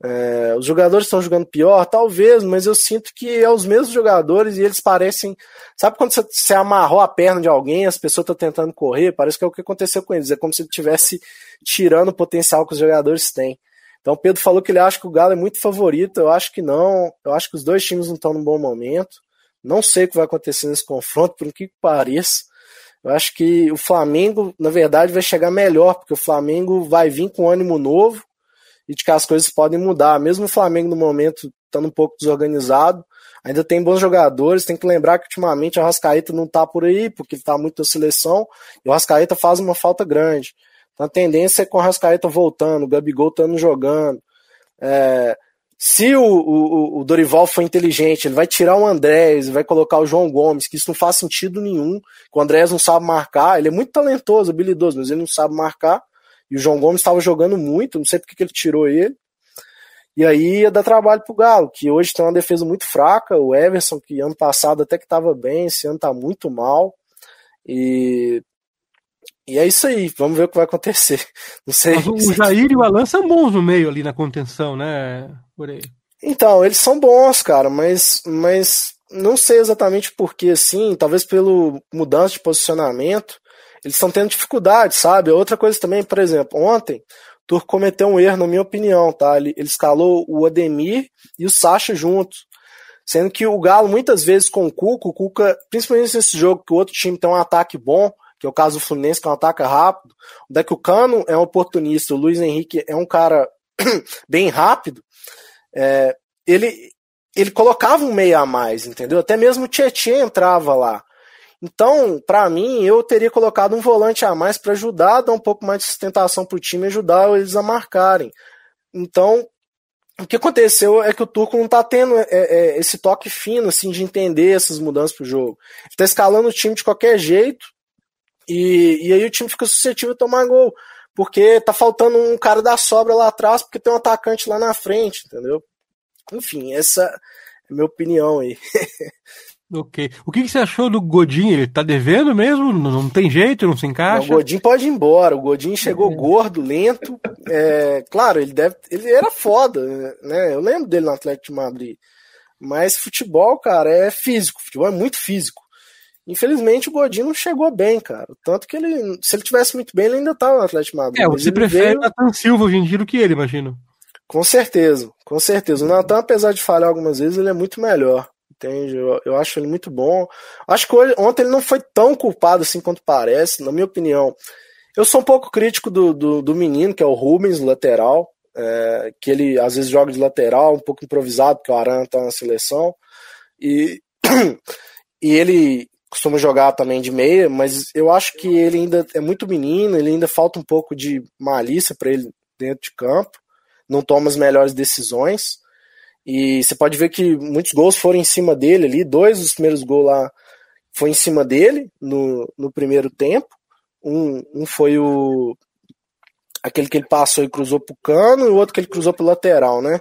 É, os jogadores estão jogando pior, talvez, mas eu sinto que é os mesmos jogadores e eles parecem. Sabe quando você, você amarrou a perna de alguém, as pessoas estão tentando correr? Parece que é o que aconteceu com eles. É como se ele estivesse tirando o potencial que os jogadores têm. Então, Pedro falou que ele acha que o Galo é muito favorito. Eu acho que não. Eu acho que os dois times não estão num bom momento. Não sei o que vai acontecer nesse confronto, por que pareça. Eu acho que o Flamengo, na verdade, vai chegar melhor, porque o Flamengo vai vir com ânimo novo e de que as coisas podem mudar. Mesmo o Flamengo, no momento, estando um pouco desorganizado, ainda tem bons jogadores. Tem que lembrar que ultimamente o Rascaeta não está por aí, porque ele está muito na seleção, e o Rascaeta faz uma falta grande. Então a tendência é com o Rascaeta voltando, o Gabigol estando jogando. É, se o, o, o, Dorival for inteligente, ele vai tirar o Andrés, vai colocar o João Gomes, que isso não faz sentido nenhum. O Andrés não sabe marcar, ele é muito talentoso, habilidoso, mas ele não sabe marcar. E o João Gomes estava jogando muito, não sei porque que ele tirou ele. E aí ia dar trabalho pro Galo, que hoje tem uma defesa muito fraca. O Everson, que ano passado até que estava bem, esse ano tá muito mal. E e é isso aí, vamos ver o que vai acontecer. Não sei. Mas o Jair e o Alan são bons no meio ali na contenção, né? Por aí. Então, eles são bons, cara, mas, mas não sei exatamente por que, assim, talvez pelo mudança de posicionamento, eles estão tendo dificuldade, sabe? Outra coisa também, por exemplo, ontem, o Turco cometeu um erro, na minha opinião, tá? Ele, ele escalou o Ademir e o Sacha juntos. Sendo que o Galo, muitas vezes com o Cuca, o Cuca, principalmente nesse jogo que o outro time tem um ataque bom, que é o caso do Fluminense, que é um ataque rápido, onde é que o Cano é um oportunista, o Luiz Henrique é um cara bem rápido, é, ele, ele colocava um meia a mais, entendeu? Até mesmo o Tietchan entrava lá. Então, para mim, eu teria colocado um volante a mais para ajudar dar um pouco mais de sustentação para o time ajudar eles a marcarem. Então, o que aconteceu é que o Turco não está tendo é, é, esse toque fino assim de entender essas mudanças pro jogo. Ele tá escalando o time de qualquer jeito e, e aí o time fica suscetível a tomar gol. Porque tá faltando um cara da sobra lá atrás, porque tem um atacante lá na frente, entendeu? Enfim, essa é a minha opinião aí. Ok. O que, que, você achou do Godin? Ele tá devendo mesmo? Não, não tem jeito, não se encaixa? Não, o Godin pode ir embora. O Godin chegou é. gordo, lento. É, claro, ele deve. Ele era foda, né? Eu lembro dele no Atlético de Madrid. Mas futebol, cara, é físico. Futebol é muito físico. Infelizmente o Godinho não chegou bem, cara. Tanto que ele, se ele tivesse muito bem, ele ainda tá no Atlético Madrid. É, você prefere veio... o Nathan Silva hoje em dia do que ele, imagino. Com certeza, com certeza. O Nathan, apesar de falhar algumas vezes, ele é muito melhor. Entende? Eu, eu acho ele muito bom. Acho que hoje, ontem ele não foi tão culpado assim quanto parece, na minha opinião. Eu sou um pouco crítico do, do, do menino, que é o Rubens, lateral. É, que ele às vezes joga de lateral, um pouco improvisado, porque o Aran tá na seleção. E, e ele costuma jogar também de meia, mas eu acho que ele ainda é muito menino, ele ainda falta um pouco de malícia para ele dentro de campo, não toma as melhores decisões. E você pode ver que muitos gols foram em cima dele ali, dois dos primeiros gols lá foi em cima dele no, no primeiro tempo. Um, um foi o aquele que ele passou e cruzou pro cano, e o outro que ele cruzou pro lateral, né?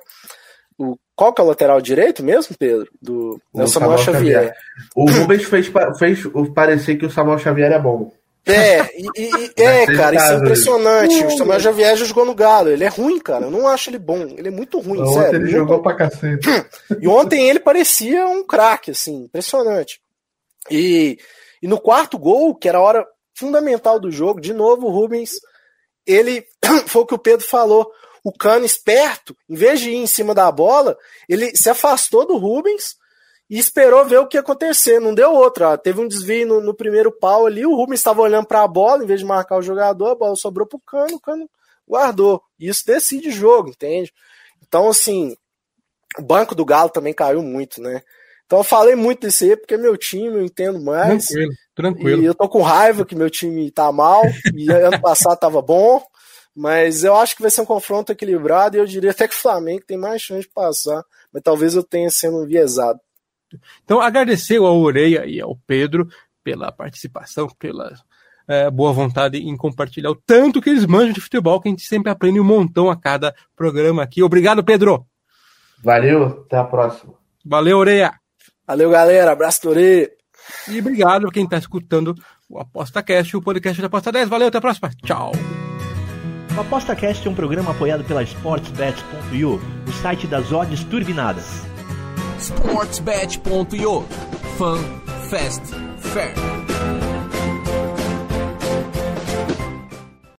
O, qual que é o lateral direito mesmo, Pedro? Do, o Samuel, Xavier. Xavier. O Rubens fez, fez parecer que o Samuel Xavier é bom. É, e, e é, cara, isso é impressionante. O Samuel Xavier já jogou no Galo. Ele é ruim, cara. Eu não acho ele bom. Ele é muito ruim, ontem sério. Ele muito... jogou pra cacete. E ontem ele parecia um craque, assim, impressionante. E, e no quarto gol, que era a hora fundamental do jogo, de novo o Rubens, ele foi o que o Pedro falou o Cano esperto, em vez de ir em cima da bola, ele se afastou do Rubens e esperou ver o que ia acontecer. Não deu outra. Teve um desvio no, no primeiro pau ali, o Rubens estava olhando para a bola, em vez de marcar o jogador, a bola sobrou para o Cano, o Cano guardou. Isso decide o jogo, entende? Então, assim, o banco do Galo também caiu muito, né? Então eu falei muito desse aí, porque é meu time, eu entendo mais. Tranquilo, tranquilo. E eu tô com raiva que meu time tá mal, e ano passado tava bom. Mas eu acho que vai ser um confronto equilibrado e eu diria até que o Flamengo tem mais chance de passar. Mas talvez eu tenha sendo enviesado. Então, agradecer ao Oreia e ao Pedro pela participação, pela é, boa vontade em compartilhar o tanto que eles manjam de futebol, que a gente sempre aprende um montão a cada programa aqui. Obrigado, Pedro. Valeu, até a próxima. Valeu, Oreia. Valeu, galera. Abraço do Oreia. E obrigado a quem está escutando o ApostaCast, o podcast da Aposta 10. Valeu, até a próxima. Tchau. O ApostaCast é um programa apoiado pela SportsBet.io, o site das odds turbinadas. SportsBet.io Fun, Fast, Fair.